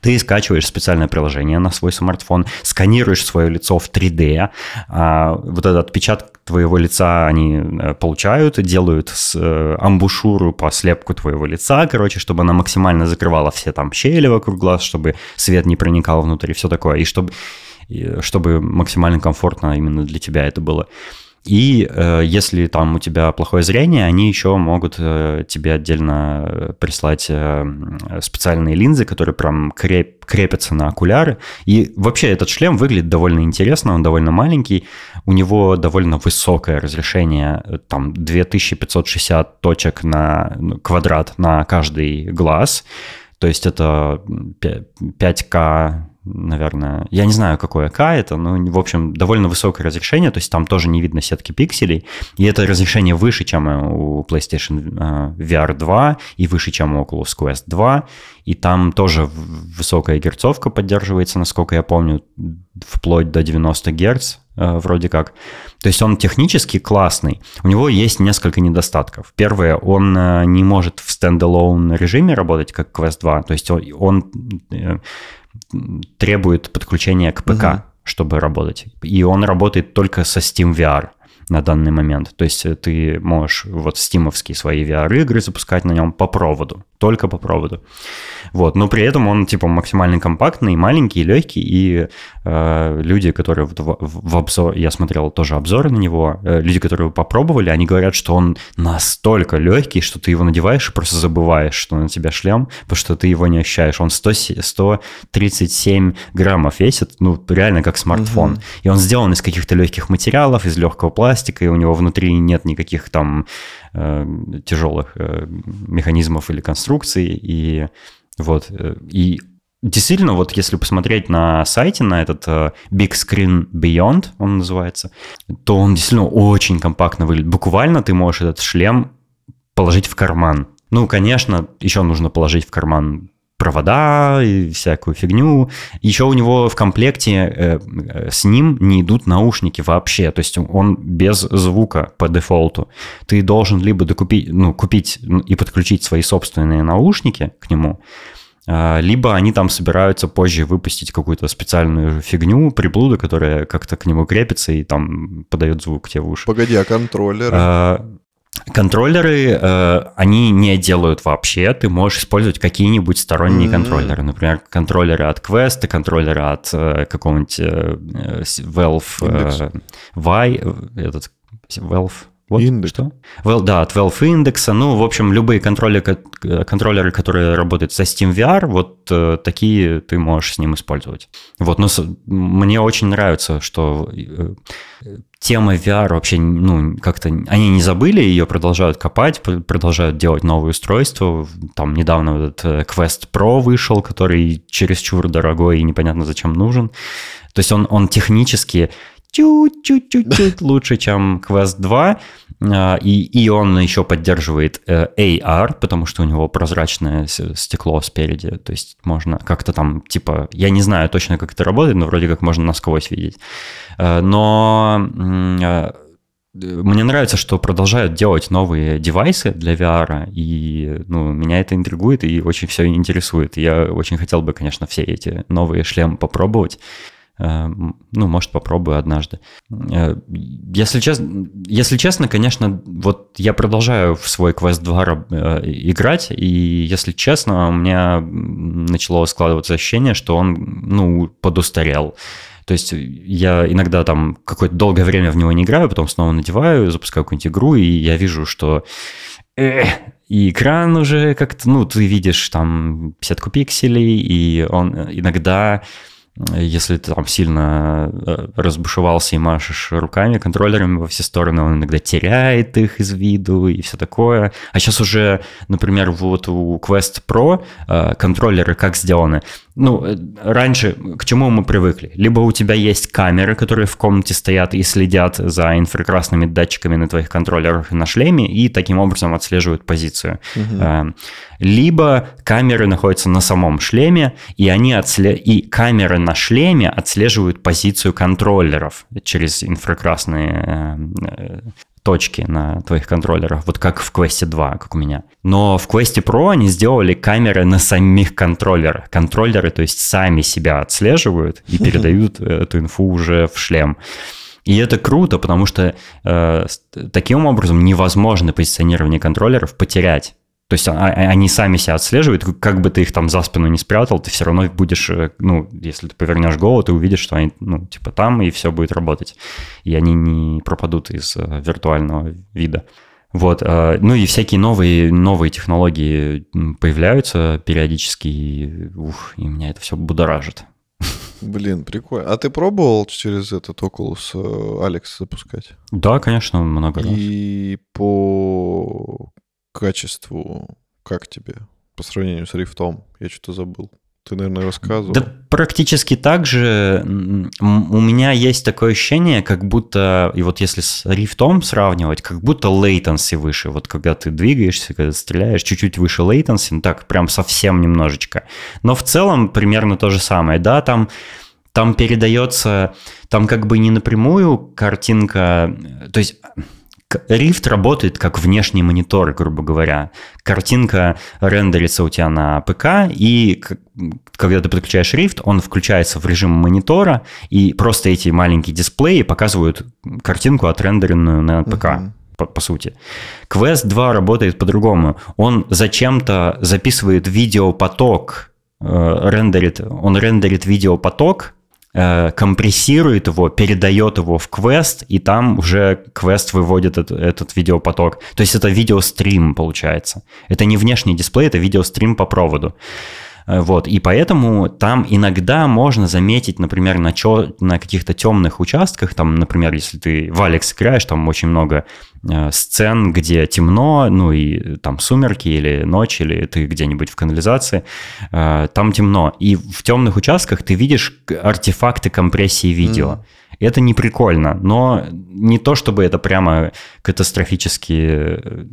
ты скачиваешь специальное приложение на свой смартфон, сканируешь свое лицо в 3D, а, вот этот отпечаток твоего лица они э, получают, делают с, э, амбушюру по слепку твоего лица, короче, чтобы она максимально закрывала все там щели вокруг глаз, чтобы свет не проникал внутрь и все такое, и чтобы, и чтобы максимально комфортно именно для тебя это было. И э, если там у тебя плохое зрение, они еще могут э, тебе отдельно э, прислать э, специальные линзы, которые прям креп, крепятся на окуляры. И вообще этот шлем выглядит довольно интересно, он довольно маленький, у него довольно высокое разрешение, э, там 2560 точек на ну, квадрат на каждый глаз. То есть это 5К наверное, я не знаю, какое К это, но, в общем, довольно высокое разрешение, то есть там тоже не видно сетки пикселей, и это разрешение выше, чем у PlayStation VR 2 и выше, чем у Oculus Quest 2, и там тоже высокая герцовка поддерживается, насколько я помню, вплоть до 90 Гц э, вроде как. То есть он технически классный. У него есть несколько недостатков. Первое, он э, не может в стендалone режиме работать, как Quest 2. То есть он, он э, требует подключения к ПК, угу. чтобы работать. И он работает только со Steam VR на данный момент. То есть ты можешь вот стимовские свои VR-игры запускать на нем по проводу только по проводу. Вот, но при этом он типа максимально компактный, маленький, легкий, и э, люди, которые в, в, в обзор, я смотрел тоже обзоры на него, э, люди, которые попробовали, они говорят, что он настолько легкий, что ты его надеваешь и просто забываешь, что на тебя шлем, потому что ты его не ощущаешь. Он 100, 137 граммов весит, ну реально как смартфон. Угу. И он сделан из каких-то легких материалов, из легкого пластика, и у него внутри нет никаких там э, тяжелых э, механизмов или конструкций. И вот, э, и действительно, вот если посмотреть на сайте, на этот uh, Big Screen Beyond, он называется, то он действительно очень компактно выглядит. Буквально ты можешь этот шлем положить в карман. Ну, конечно, еще нужно положить в карман провода и всякую фигню. Еще у него в комплекте э, э, с ним не идут наушники вообще, то есть он без звука по дефолту. Ты должен либо докупить, ну, купить и подключить свои собственные наушники к нему, э, либо они там собираются позже выпустить какую-то специальную фигню, приблуду, которая как-то к нему крепится и там подает звук тебе в уши. Погоди, а контроллеры? А, Контроллеры, э, они не делают вообще. Ты можешь использовать какие-нибудь сторонние mm-hmm. контроллеры. Например, контроллеры от Quest, контроллеры от э, какого-нибудь э, Valve э, Y, этот Valve вот Индекс. что? Well, да, от Valve Index. Ну, в общем, любые контроллеры, контроллеры, которые работают со Steam VR, вот э, такие ты можешь с ним использовать. Вот, но с, мне очень нравится, что э, тема VR вообще, ну, как-то они не забыли, ее продолжают копать, продолжают делать новые устройства. Там недавно этот э, Quest Pro вышел, который чересчур дорогой и непонятно зачем нужен. То есть он, он технически чуть-чуть-чуть лучше, чем Quest 2. А, и, и он еще поддерживает э, AR, потому что у него прозрачное стекло спереди. То есть можно как-то там, типа, я не знаю точно, как это работает, но вроде как можно насквозь видеть. Э, но э, мне нравится, что продолжают делать новые девайсы для VR, и ну, меня это интригует и очень все интересует. Я очень хотел бы, конечно, все эти новые шлемы попробовать. Э, ну, может, попробую однажды. Э, если честно, если честно, конечно, вот я продолжаю в свой Quest 2 э, играть, и если честно, у меня начало складываться ощущение, что он, ну, подустарел. То есть я иногда там какое-то долгое время в него не играю, потом снова надеваю, запускаю какую-нибудь игру, и я вижу, что и экран уже как-то, ну, ты видишь там 50 пикселей, и он иногда если ты там сильно э, разбушевался и машешь руками, контроллерами во все стороны, он иногда теряет их из виду и все такое. А сейчас уже, например, вот у Quest Pro э, контроллеры как сделаны? Ну, э, раньше к чему мы привыкли? Либо у тебя есть камеры, которые в комнате стоят и следят за инфракрасными датчиками на твоих контроллерах и на шлеме, и таким образом отслеживают позицию. Угу. Либо камеры находятся на самом шлеме, и они отсле... и камеры на шлеме отслеживают позицию контроллеров через инфракрасные э, точки на твоих контроллерах, вот как в Quest 2, как у меня. Но в Quest Pro они сделали камеры на самих контроллерах. Контроллеры, то есть сами себя отслеживают и передают эту инфу уже в шлем. И это круто, потому что э, таким образом невозможно позиционирование контроллеров потерять. То есть а, а, они сами себя отслеживают, как бы ты их там за спину не спрятал, ты все равно будешь, э, ну, если ты повернешь голову, ты увидишь, что они, ну, типа там, и все будет работать. И они не пропадут из э, виртуального вида. Вот, э, ну и всякие новые, новые технологии появляются периодически, и, ух, и меня это все будоражит. Блин, прикольно. А ты пробовал через этот Oculus Алекс запускать? Да, конечно, много раз. И по качеству как тебе по сравнению с рифтом? Я что-то забыл. Ты, наверное, рассказывал. Да практически так же. У меня есть такое ощущение, как будто, и вот если с рифтом сравнивать, как будто latency выше. Вот когда ты двигаешься, когда стреляешь, чуть-чуть выше latency, ну так прям совсем немножечко. Но в целом примерно то же самое. Да, там там передается, там как бы не напрямую картинка, то есть Rift работает как внешний монитор, грубо говоря. Картинка рендерится у тебя на ПК, и когда ты подключаешь Rift, он включается в режим монитора, и просто эти маленькие дисплеи показывают картинку, отрендеренную на ПК. Uh-huh. По, по сути. Quest 2 работает по-другому. Он зачем-то записывает видеопоток, э, рендерит, он рендерит видеопоток, компрессирует его, передает его в квест, и там уже квест выводит этот, этот видеопоток. То есть это видеострим получается. Это не внешний дисплей, это видеострим по проводу. Э, вот, и поэтому там иногда можно заметить, например, на, чё, на каких-то темных участках, там, например, если ты в Алекс играешь, там очень много э, сцен, где темно, ну и там сумерки или ночь, или ты где-нибудь в канализации, э, там темно. И в темных участках ты видишь артефакты компрессии видео. Mm. Это не прикольно, но не то, чтобы это прямо катастрофически э,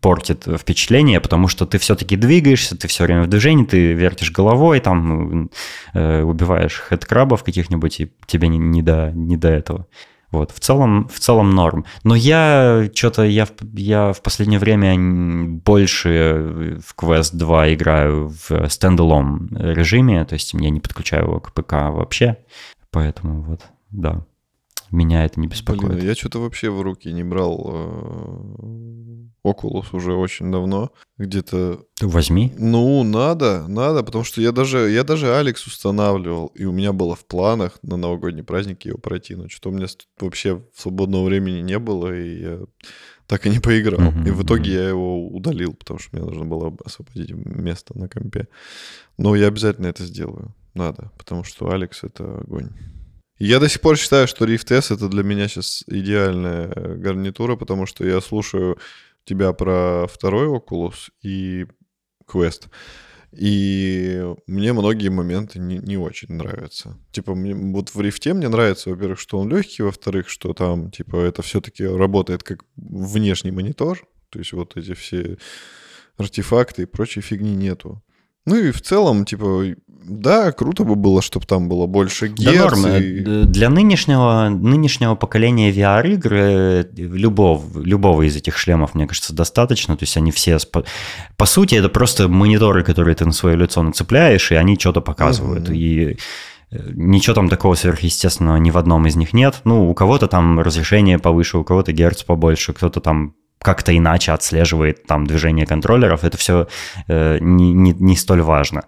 портит впечатление, потому что ты все-таки двигаешься, ты все время в движении, ты вертишь головой, там э, убиваешь хедкрабов каких-нибудь, и тебе не, не, до, не до этого. Вот, в целом, в целом норм. Но я что-то, я, я в последнее время больше в Quest 2 играю в стендалон режиме, то есть я не подключаю его к ПК вообще, поэтому вот, да меня это не беспокоит. Блин, я что-то вообще в руки не брал э, Oculus уже очень давно. Где-то... Возьми. Ну, надо, надо, потому что я даже, я даже Алекс устанавливал, и у меня было в планах на новогодний праздник его пройти, но что-то у меня вообще свободного времени не было, и я так и не поиграл. Uh-huh, и в итоге uh-huh. я его удалил, потому что мне нужно было освободить место на компе. Но я обязательно это сделаю. Надо, потому что Алекс — это огонь. Я до сих пор считаю, что Rift S это для меня сейчас идеальная гарнитура, потому что я слушаю тебя про второй Oculus и Quest. И мне многие моменты не, не очень нравятся. Типа, мне, вот в рифте мне нравится, во-первых, что он легкий, во-вторых, что там, типа, это все-таки работает как внешний монитор. То есть вот эти все артефакты и прочей фигни нету. Ну и в целом, типа, да, круто бы было, чтобы там было больше герц. Да, норм. И... Для нынешнего, нынешнего поколения VR-игр э, любого, любого из этих шлемов, мне кажется, достаточно. То есть они все... По сути, это просто мониторы, которые ты на свое лицо нацепляешь, и они что-то показывают. Угу. И э, Ничего там такого сверхъестественного ни в одном из них нет. Ну, у кого-то там разрешение повыше, у кого-то герц побольше, кто-то там как-то иначе отслеживает там движение контроллеров, это все э, не, не, не столь важно.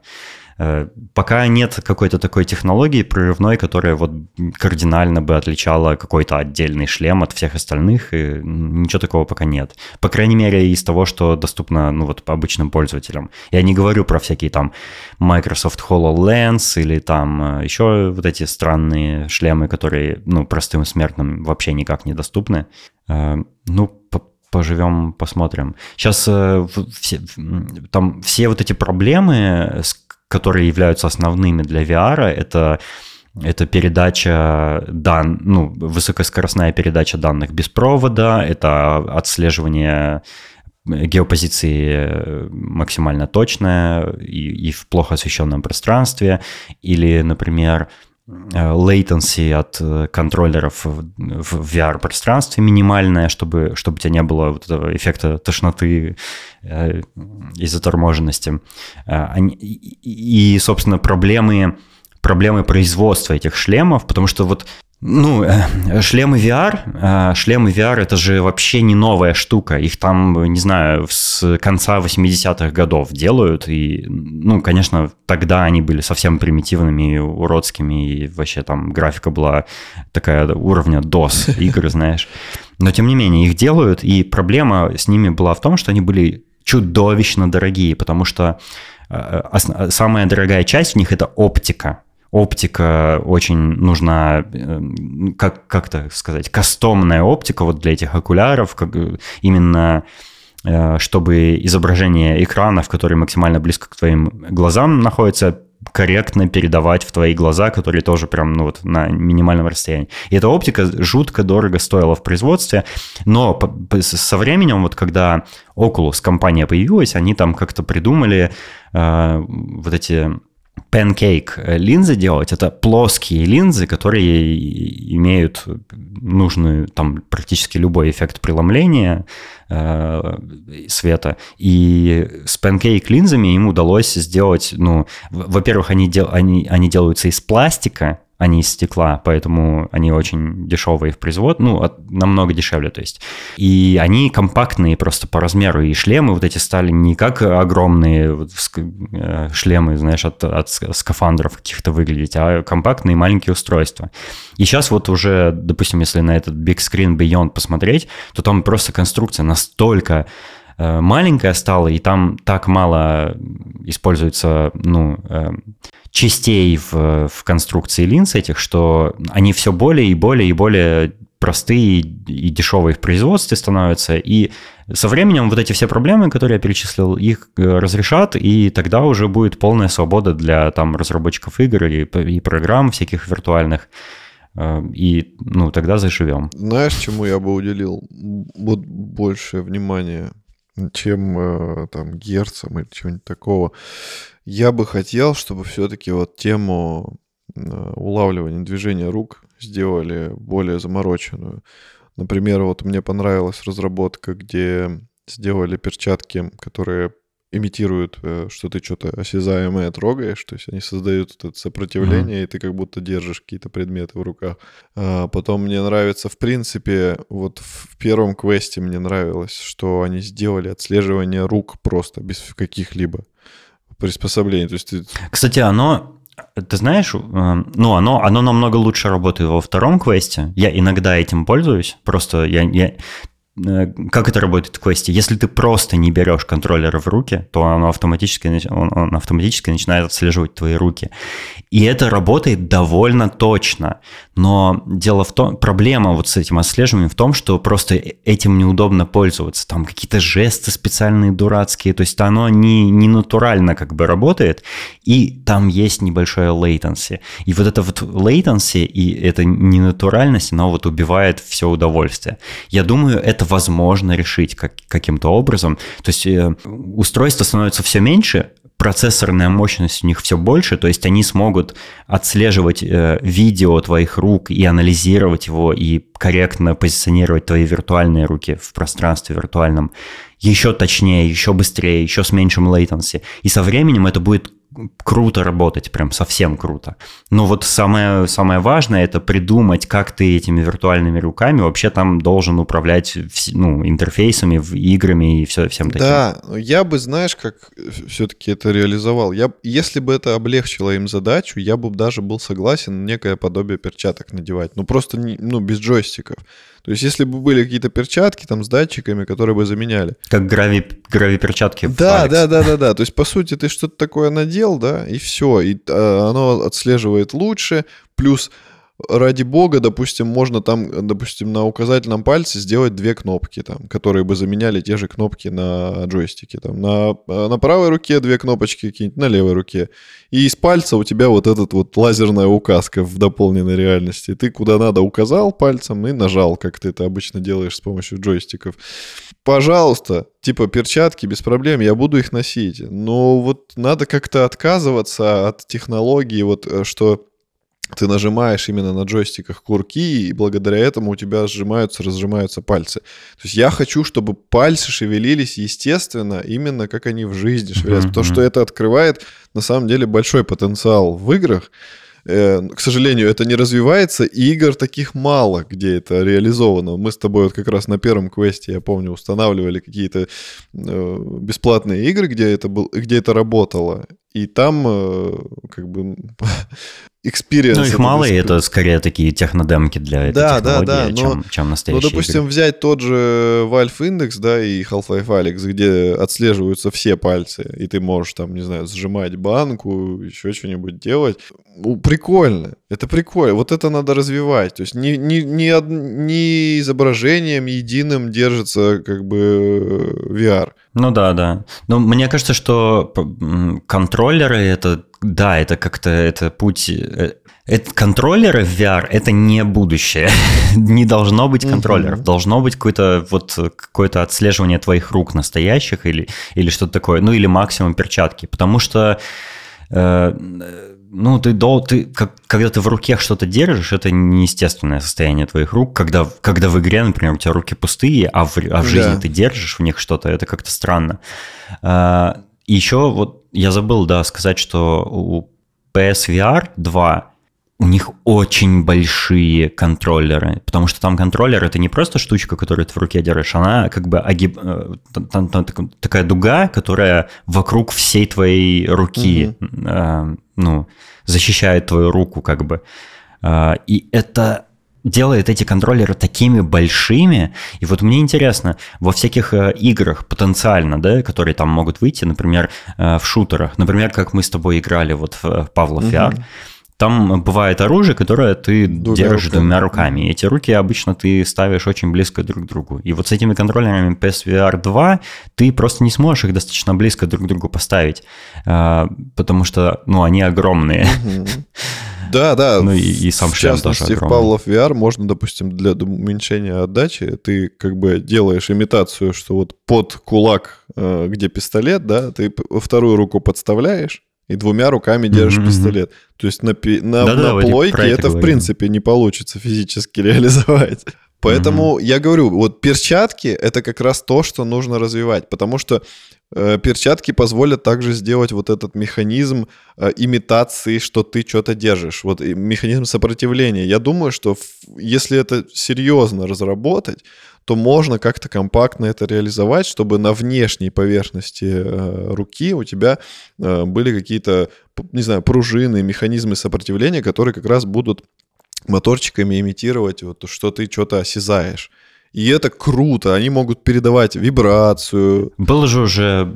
Э, пока нет какой-то такой технологии прорывной, которая вот кардинально бы отличала какой-то отдельный шлем от всех остальных, и ничего такого пока нет. По крайней мере, из того, что доступно ну, вот, обычным пользователям. Я не говорю про всякие там Microsoft HoloLens или там э, еще вот эти странные шлемы, которые ну, простым смертным вообще никак не доступны. Э, ну, поживем, посмотрим. Сейчас э, все, там все вот эти проблемы, которые являются основными для VR, это это передача дан, ну, высокоскоростная передача данных без провода, это отслеживание геопозиции максимально точное и, и в плохо освещенном пространстве, или, например, Э, latency от э, контроллеров в VR-пространстве минимальная, чтобы, чтобы у тебя не было вот этого эффекта тошноты э, и заторможенности. И, собственно, проблемы, проблемы производства этих шлемов, потому что вот ну, э, шлемы VR, э, шлемы VR это же вообще не новая штука. Их там, не знаю, с конца 80-х годов делают. И, ну, конечно, тогда они были совсем примитивными, уродскими, и вообще там графика была такая уровня DOS игры, знаешь. Но, тем не менее, их делают, и проблема с ними была в том, что они были чудовищно дорогие, потому что э, самая дорогая часть в них это оптика оптика очень нужна, э, как, как то сказать, кастомная оптика вот для этих окуляров, как именно э, чтобы изображение экранов, которые максимально близко к твоим глазам находятся, корректно передавать в твои глаза, которые тоже прям ну, вот на минимальном расстоянии. И эта оптика жутко дорого стоила в производстве, но со временем, вот когда Oculus компания появилась, они там как-то придумали э, вот эти pancake э, линзы делать. Это плоские линзы, которые имеют нужный там практически любой эффект преломления э, света. И с pancake линзами им удалось сделать, ну, во-первых, они, дел, они, они делаются из пластика, они из стекла, поэтому они очень дешевые в производ, ну, от, намного дешевле, то есть. И они компактные просто по размеру, и шлемы вот эти стали не как огромные вот, э, шлемы, знаешь, от, от скафандров каких-то выглядеть, а компактные маленькие устройства. И сейчас вот уже, допустим, если на этот Big Screen Beyond посмотреть, то там просто конструкция настолько э, маленькая стала, и там так мало используется, ну, э, частей в, в конструкции линз этих, что они все более и более и более простые и дешевые в производстве становятся, и со временем вот эти все проблемы, которые я перечислил, их э, разрешат, и тогда уже будет полная свобода для там разработчиков игр и, и программ всяких виртуальных, э, и ну тогда заживем. Знаешь, чему я бы уделил вот большее внимание, чем э, там герцам или чего-нибудь такого? Я бы хотел, чтобы все-таки вот тему э, улавливания движения рук сделали более замороченную. Например, вот мне понравилась разработка, где сделали перчатки, которые имитируют, э, что ты что-то осязаемое трогаешь, то есть они создают это сопротивление, mm-hmm. и ты как будто держишь какие-то предметы в руках. А потом мне нравится, в принципе, вот в первом квесте мне нравилось, что они сделали отслеживание рук просто без каких-либо приспособление. То есть ты... Кстати, оно ты знаешь, э, ну, оно, оно намного лучше работает во втором квесте. Я иногда этим пользуюсь. Просто я, я, как это работает в квесте? Если ты просто не берешь контроллер в руки, то оно автоматически, он, он автоматически начинает отслеживать твои руки. И это работает довольно точно. Но дело в том, проблема вот с этим отслеживанием в том, что просто этим неудобно пользоваться. Там какие-то жесты специальные дурацкие, то есть оно не, не натурально как бы работает, и там есть небольшое latency. И вот это вот latency и эта ненатуральность, оно вот убивает все удовольствие. Я думаю, это это возможно решить как, каким-то образом. То есть э, устройства становятся все меньше, процессорная мощность у них все больше, то есть они смогут отслеживать э, видео твоих рук и анализировать его, и корректно позиционировать твои виртуальные руки в пространстве виртуальном еще точнее, еще быстрее, еще с меньшим latency. И со временем это будет круто работать, прям совсем круто. Но вот самое, самое важное это придумать, как ты этими виртуальными руками вообще там должен управлять ну, интерфейсами, играми и все, всем таким. Да, я бы, знаешь, как все-таки это реализовал. Я, если бы это облегчило им задачу, я бы даже был согласен некое подобие перчаток надевать. Ну просто не, ну, без джойстиков. То есть, если бы были какие-то перчатки там с датчиками, которые бы заменяли. Как грави, грави перчатки. Да, да, да, да, да. То есть, по сути, ты что-то такое надел, да, и все. И а, оно отслеживает лучше. Плюс ради бога, допустим, можно там, допустим, на указательном пальце сделать две кнопки, там, которые бы заменяли те же кнопки на джойстике. Там, на, на правой руке две кнопочки какие-нибудь, на левой руке. И из пальца у тебя вот этот вот лазерная указка в дополненной реальности. Ты куда надо указал пальцем и нажал, как ты это обычно делаешь с помощью джойстиков. Пожалуйста, типа перчатки без проблем, я буду их носить. Но вот надо как-то отказываться от технологии, вот э, что ты нажимаешь именно на джойстиках курки, и благодаря этому у тебя сжимаются, разжимаются пальцы. То есть я хочу, чтобы пальцы шевелились естественно, именно как они в жизни шевелятся, mm-hmm. потому что это открывает на самом деле большой потенциал в играх. Э, к сожалению, это не развивается, и игр таких мало, где это реализовано. Мы с тобой вот как раз на первом квесте, я помню, устанавливали какие-то э, бесплатные игры, где это, был, где это работало. И там э, как бы experience. Ну, их мало, и это скорее такие технодемки для этой да, технологии, да, да, чем, но, чем настоящие Ну, допустим, игры. взять тот же Valve Index, да, и Half-Life Alyx, где отслеживаются все пальцы, и ты можешь там, не знаю, сжимать банку, еще что-нибудь делать. Прикольно. Это прикольно. Вот это надо развивать. То есть не, не, не, не изображением единым держится как бы VR. Ну да, да. Но мне кажется, что контроллеры это, да, это как-то, это путь, э, это, контроллеры в VR это не будущее. не должно быть контроллеров. Mm-hmm. Должно быть какое-то вот какое-то отслеживание твоих рук настоящих или, или что-то такое. Ну или максимум перчатки. Потому что э, ну, ты, ты как, когда ты в руке что-то держишь, это неестественное состояние твоих рук. Когда, когда в игре, например, у тебя руки пустые, а в, а в жизни да. ты держишь в них что-то, это как-то странно. А, еще вот я забыл, да, сказать, что у PSVR 2 у них очень большие контроллеры, потому что там контроллер это не просто штучка, которую ты в руке держишь, она как бы огиб... Э, там, там такая дуга, которая вокруг всей твоей руки, угу. э, ну, защищает твою руку как бы. Э, и это делает эти контроллеры такими большими. И вот мне интересно, во всяких э, играх потенциально, да, которые там могут выйти, например, э, в шутерах, например, как мы с тобой играли вот в Павлов VR, угу. Там бывает оружие, которое ты двумя держишь руками. двумя руками. Эти руки обычно ты ставишь очень близко друг к другу. И вот с этими контроллерами PSVR 2 ты просто не сможешь их достаточно близко друг к другу поставить, а, потому что, ну, они огромные. Да, да. Ну и, и сам в шлем тоже огромный. в Павлов VR можно, допустим, для уменьшения отдачи ты как бы делаешь имитацию, что вот под кулак, э, где пистолет, да, ты вторую руку подставляешь, и двумя руками держишь mm-hmm. пистолет. То есть на, на, да, на да, плойке это, в принципе, не получится физически реализовать. Поэтому mm-hmm. я говорю, вот перчатки это как раз то, что нужно развивать, потому что э, перчатки позволят также сделать вот этот механизм э, имитации, что ты что-то держишь, вот механизм сопротивления. Я думаю, что в, если это серьезно разработать, то можно как-то компактно это реализовать, чтобы на внешней поверхности э, руки у тебя э, были какие-то, не знаю, пружины, механизмы сопротивления, которые как раз будут моторчиками имитировать, вот, что ты что-то осязаешь. И это круто, они могут передавать вибрацию. Был же уже,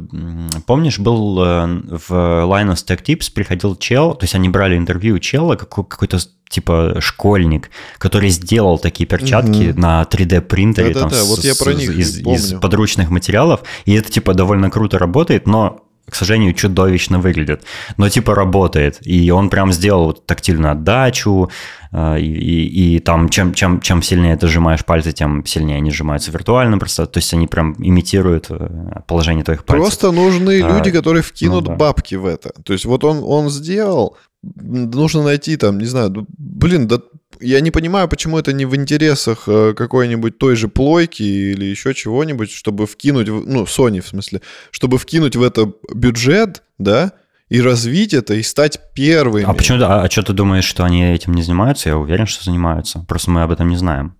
помнишь, был э, в Linus Tech Tips приходил чел, то есть они брали интервью чела, какой-то типа школьник, который сделал такие перчатки угу. на 3D принтере да, там, да, да. Вот с, я про них из, из подручных материалов, и это типа довольно круто работает, но к сожалению, чудовищно выглядит. Но типа работает. И он прям сделал вот тактильную отдачу. Э, и, и, и там чем, чем, чем сильнее ты сжимаешь пальцы, тем сильнее они сжимаются виртуально просто. То есть они прям имитируют э, положение твоих пальцев. Просто нужны а, люди, которые вкинут ну, да. бабки в это. То есть вот он, он сделал, нужно найти там, не знаю, блин, да я не понимаю, почему это не в интересах э, какой-нибудь той же плойки или еще чего-нибудь, чтобы вкинуть, ну, Sony в смысле, чтобы вкинуть в это бюджет, да, и развить это, и стать первыми. А почему, а, а что ты думаешь, что они этим не занимаются? Я уверен, что занимаются. Просто мы об этом не знаем.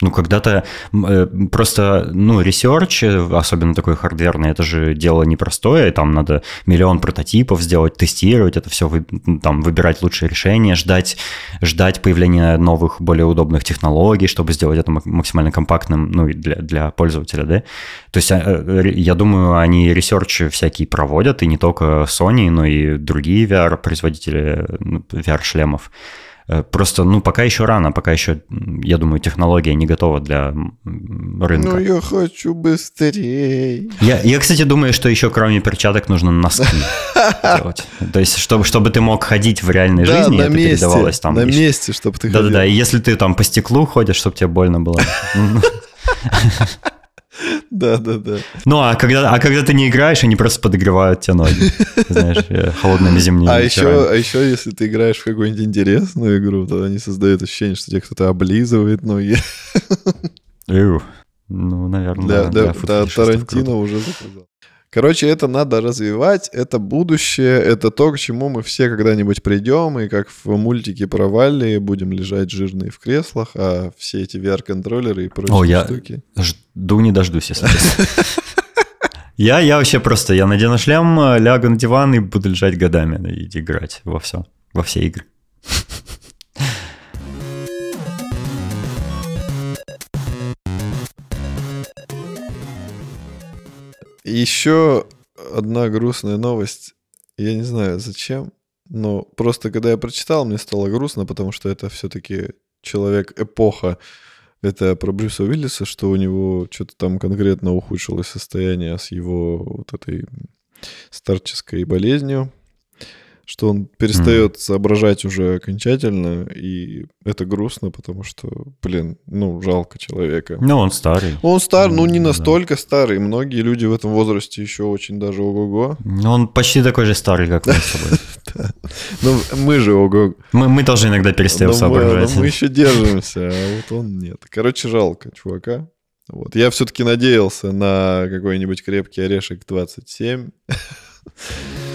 Ну, когда-то э, просто, ну, research, особенно такой хардверный, это же дело непростое, там надо миллион прототипов сделать, тестировать это все, вы, там, выбирать лучшие решения, ждать, ждать появления новых, более удобных технологий, чтобы сделать это максимально компактным, ну, и для, для пользователя, да. То есть, э, я думаю, они research и всякие проводят, и не только Sony, но и другие VR-производители ну, VR-шлемов. Э, просто, ну, пока еще рано, пока еще, я думаю, технология не готова для рынка. Ну, я хочу быстрее. Я, я кстати, думаю, что еще кроме перчаток нужно носки делать. То есть, чтобы, чтобы ты мог ходить в реальной да, жизни, это месте, передавалось там. На месте, чтобы ты Да-да-да, и если ты там по стеклу ходишь, чтобы тебе больно было. Да, да, да. Ну, а когда, а когда ты не играешь, они просто подогревают тебе ноги. Знаешь, э, холодными зимними а еще, а еще, если ты играешь в какую-нибудь интересную игру, то они создают ощущение, что тебе кто-то облизывает ноги. Ну, наверное, да. Да, Тарантино уже заказал. Короче, это надо развивать, это будущее, это то, к чему мы все когда-нибудь придем, и как в мультике про Валли будем лежать жирные в креслах, а все эти VR-контроллеры и прочие О, я штуки. жду не дождусь, если Я, я вообще просто, я надену шлем, лягу на диван и буду лежать годами и играть во все, во все игры. Еще одна грустная новость. Я не знаю, зачем, но просто когда я прочитал, мне стало грустно, потому что это все-таки человек-эпоха Это про Брюса Уиллиса, что у него что-то там конкретно ухудшилось состояние с его вот этой старческой болезнью что он перестает mm. соображать уже окончательно, и это грустно, потому что, блин, ну, жалко человека. Ну, он старый. Он стар, ну, не настолько да. старый. Многие люди в этом возрасте еще очень даже ого-го. Ну, он почти такой же старый, как мы с тобой. Ну, мы же ого мы, мы тоже иногда перестаем соображать. Мы еще держимся, а вот он нет. Короче, жалко чувака. Вот. Я все-таки надеялся на какой-нибудь крепкий орешек 27.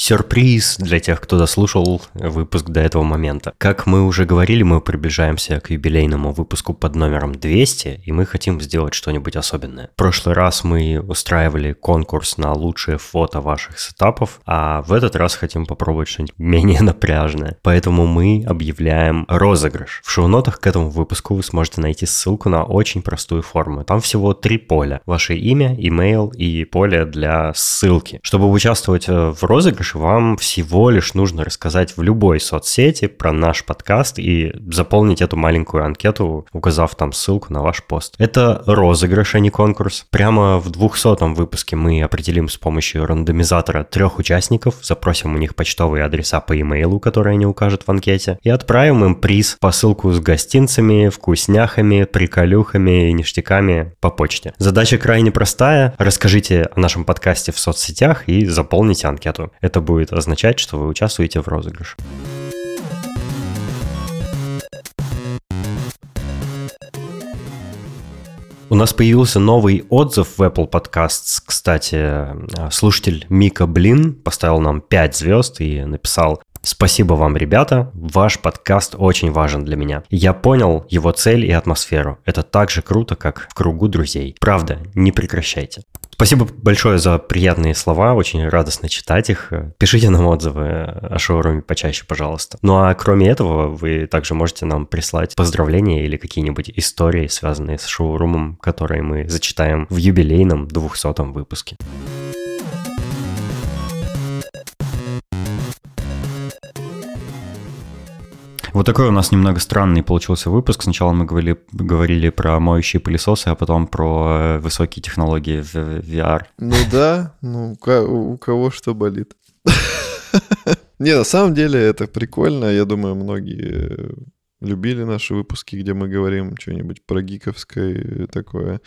Сюрприз для тех, кто дослушал выпуск до этого момента. Как мы уже говорили, мы приближаемся к юбилейному выпуску под номером 200, и мы хотим сделать что-нибудь особенное. В прошлый раз мы устраивали конкурс на лучшие фото ваших сетапов, а в этот раз хотим попробовать что-нибудь менее напряжное. Поэтому мы объявляем розыгрыш. В шоу-нотах к этому выпуску вы сможете найти ссылку на очень простую форму. Там всего три поля. Ваше имя, имейл и поле для ссылки. Чтобы участвовать э, в розыгрыше, вам всего лишь нужно рассказать в любой соцсети про наш подкаст и заполнить эту маленькую анкету, указав там ссылку на ваш пост. Это розыгрыш, а не конкурс. Прямо в 200 выпуске мы определим с помощью рандомизатора трех участников, запросим у них почтовые адреса по имейлу, которые они укажут в анкете, и отправим им приз, посылку с гостинцами, вкусняхами, приколюхами и ништяками по почте. Задача крайне простая. Расскажите о нашем подкасте в соцсетях и заполните анкету. Это будет означать, что вы участвуете в розыгрыше. У нас появился новый отзыв в Apple Podcasts. Кстати, слушатель Мика Блин поставил нам 5 звезд и написал Спасибо вам, ребята. Ваш подкаст очень важен для меня. Я понял его цель и атмосферу. Это так же круто, как в кругу друзей. Правда, не прекращайте. Спасибо большое за приятные слова, очень радостно читать их. Пишите нам отзывы о шоуруме почаще, пожалуйста. Ну а кроме этого, вы также можете нам прислать поздравления или какие-нибудь истории, связанные с шоурумом, которые мы зачитаем в юбилейном 200 выпуске. Вот такой у нас немного странный получился выпуск. Сначала мы говорили, говорили про моющие пылесосы, а потом про э, высокие технологии в VR. Ну да, ну у кого что болит. Не, на самом деле это прикольно. Я думаю, многие любили наши выпуски, где мы говорим что-нибудь про гиковское такое.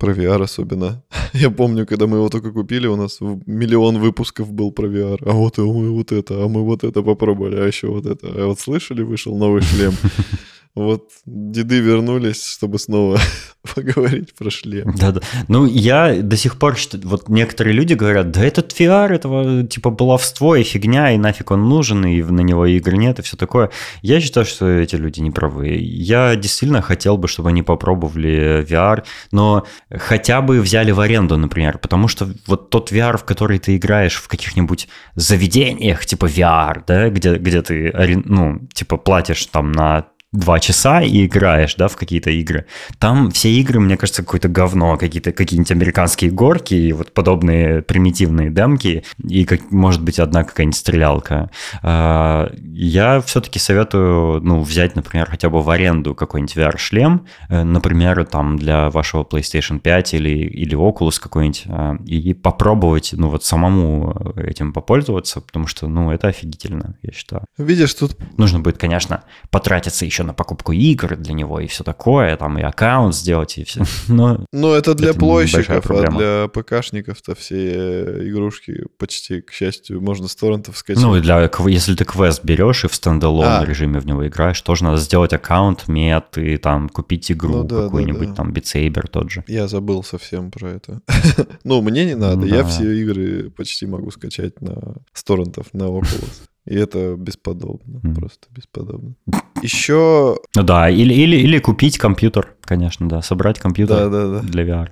Про VR особенно. Я помню, когда мы его только купили, у нас миллион выпусков был про VR. А вот и мы вот это, а мы вот это попробовали, а еще вот это. А вот слышали, вышел новый шлем. Вот деды вернулись, чтобы снова поговорить про шлем. Да-да. Ну, я до сих пор считаю, вот некоторые люди говорят, да этот VR, этого типа баловство и фигня, и нафиг он нужен, и на него игр нет, и все такое. Я считаю, что эти люди не правы. Я действительно хотел бы, чтобы они попробовали VR, но хотя бы взяли в аренду, например, потому что вот тот VR, в который ты играешь в каких-нибудь заведениях, типа VR, да, где, где ты, ну, типа платишь там на два часа и играешь, да, в какие-то игры. Там все игры, мне кажется, какое-то говно, какие-то какие-нибудь американские горки и вот подобные примитивные демки и, как, может быть, одна какая-нибудь стрелялка. А, я все-таки советую, ну, взять, например, хотя бы в аренду какой-нибудь VR-шлем, э, например, там для вашего PlayStation 5 или, или Oculus какой-нибудь, а, и попробовать, ну, вот самому этим попользоваться, потому что, ну, это офигительно, я считаю. Видишь, тут... Нужно будет, конечно, потратиться еще еще на покупку игр для него и все такое, там и аккаунт сделать, и все. Но, Но это для это плойщиков, а для ПКшников-то все э, игрушки почти, к счастью, можно с торрентов скачать. Ну, и для, если ты квест берешь и в стендалон а. режиме в него играешь, тоже надо сделать аккаунт, мет и там купить игру ну, да, какую-нибудь, да, да. там Beat тот же. Я забыл совсем про это. ну, мне не надо, я все игры почти могу скачать на с торрентов, на Oculus. И это бесподобно, mm. просто бесподобно. Еще... Ну да, или, или, или купить компьютер, конечно, да. Собрать компьютер Да, да, да. для VR.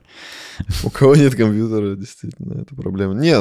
У кого нет компьютера, действительно, это проблема. Не,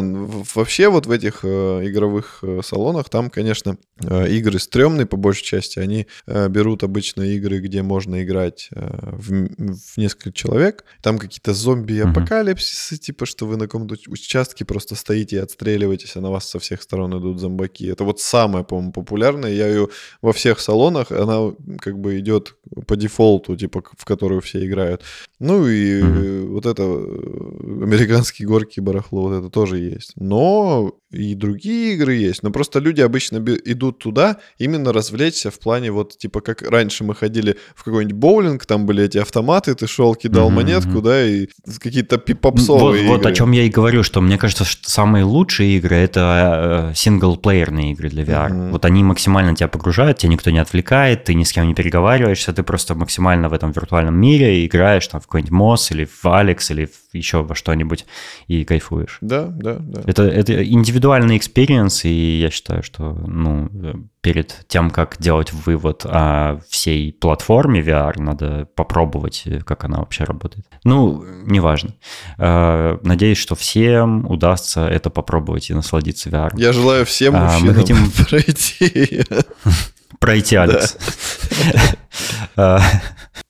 вообще вот в этих э, игровых э, салонах, там, конечно, э, игры стрёмные по большей части. Они берут обычно игры, где можно играть в, в несколько человек. Там какие-то зомби-апокалипсисы, типа, что вы на каком-то уч- участке просто стоите и отстреливаетесь, а на вас со всех сторон идут зомбаки. Это вот самое, по-моему, популярное. Я ее во всех салонах, она как бы идет по дефолту, типа, в которую все играют. Ну и э, вот это э, американские горки барахло, вот это тоже есть. Но и другие игры есть. Но просто люди обычно идут туда именно развлечься в плане вот типа как раньше мы ходили в какой-нибудь боулинг, там были эти автоматы, ты шел, кидал Мгм, монетку, да, и какие-то Вот, попсовые вот игры. о чем я и говорю, что мне кажется, что самые лучшие игры это э, синглплеерные игры для VR. Мгм. Вот они максимально тебя погружают, тебя никто не отвлекает, ты ни с кем не переговариваешься, ты просто максимально в этом виртуальном мире играешь там в какой-нибудь Moss или в Alyx или в еще во что-нибудь и кайфуешь. Да, да, да. Это, это индивидуальный experience, и я считаю, что ну, перед тем, как делать вывод о всей платформе VR, надо попробовать, как она вообще работает. Ну, неважно. Э, Надеюсь, что всем удастся это попробовать и насладиться VR. Я желаю всем А, мы мужчинам хотим- пройти. Пройти, Алекс. Э,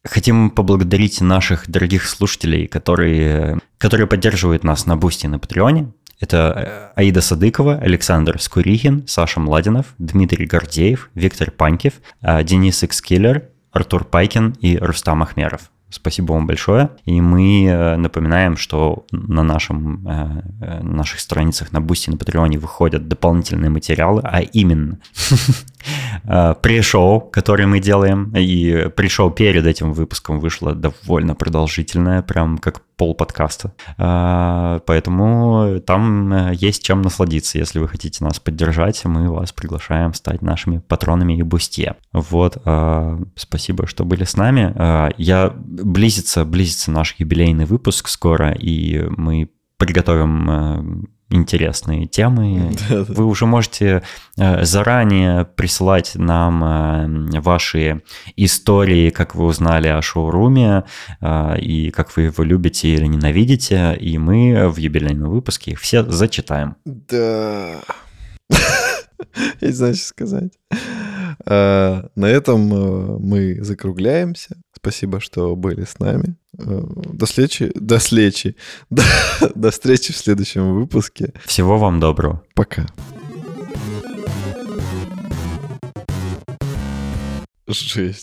Хотим поблагодарить наших дорогих слушателей, которые, которые поддерживают нас на Бусти и на Патреоне. Это э, Аида Садыкова, Александр Скурихин, Саша Младинов, Дмитрий Гордеев, Виктор Панькев, э, Денис Экскиллер, Артур Пайкин и Рустам Ахмеров. Спасибо вам большое. И мы э, напоминаем, что на нашем, э, э, наших страницах на Бусти на Патреоне выходят дополнительные материалы, а именно пришоу, который мы делаем. И пришоу перед этим выпуском вышло довольно продолжительное, прям как пол подкаста. Э, Поэтому там э, есть чем насладиться. Если вы хотите нас поддержать, мы вас приглашаем стать нашими патронами и бусте. Вот, э, спасибо, что были с нами. Э, Я близится, близится наш юбилейный выпуск скоро, и мы приготовим э, интересные темы. Вы уже можете э, заранее присылать нам э, ваши истории, как вы узнали о шоуруме, э, и как вы его любите или ненавидите, и мы в юбилейном выпуске их все зачитаем. Да. Я не знаю, что сказать. На этом мы закругляемся. Спасибо, что были с нами. Э, До встречи. До встречи. До, до встречи в следующем выпуске. Всего вам доброго. Пока. Жесть.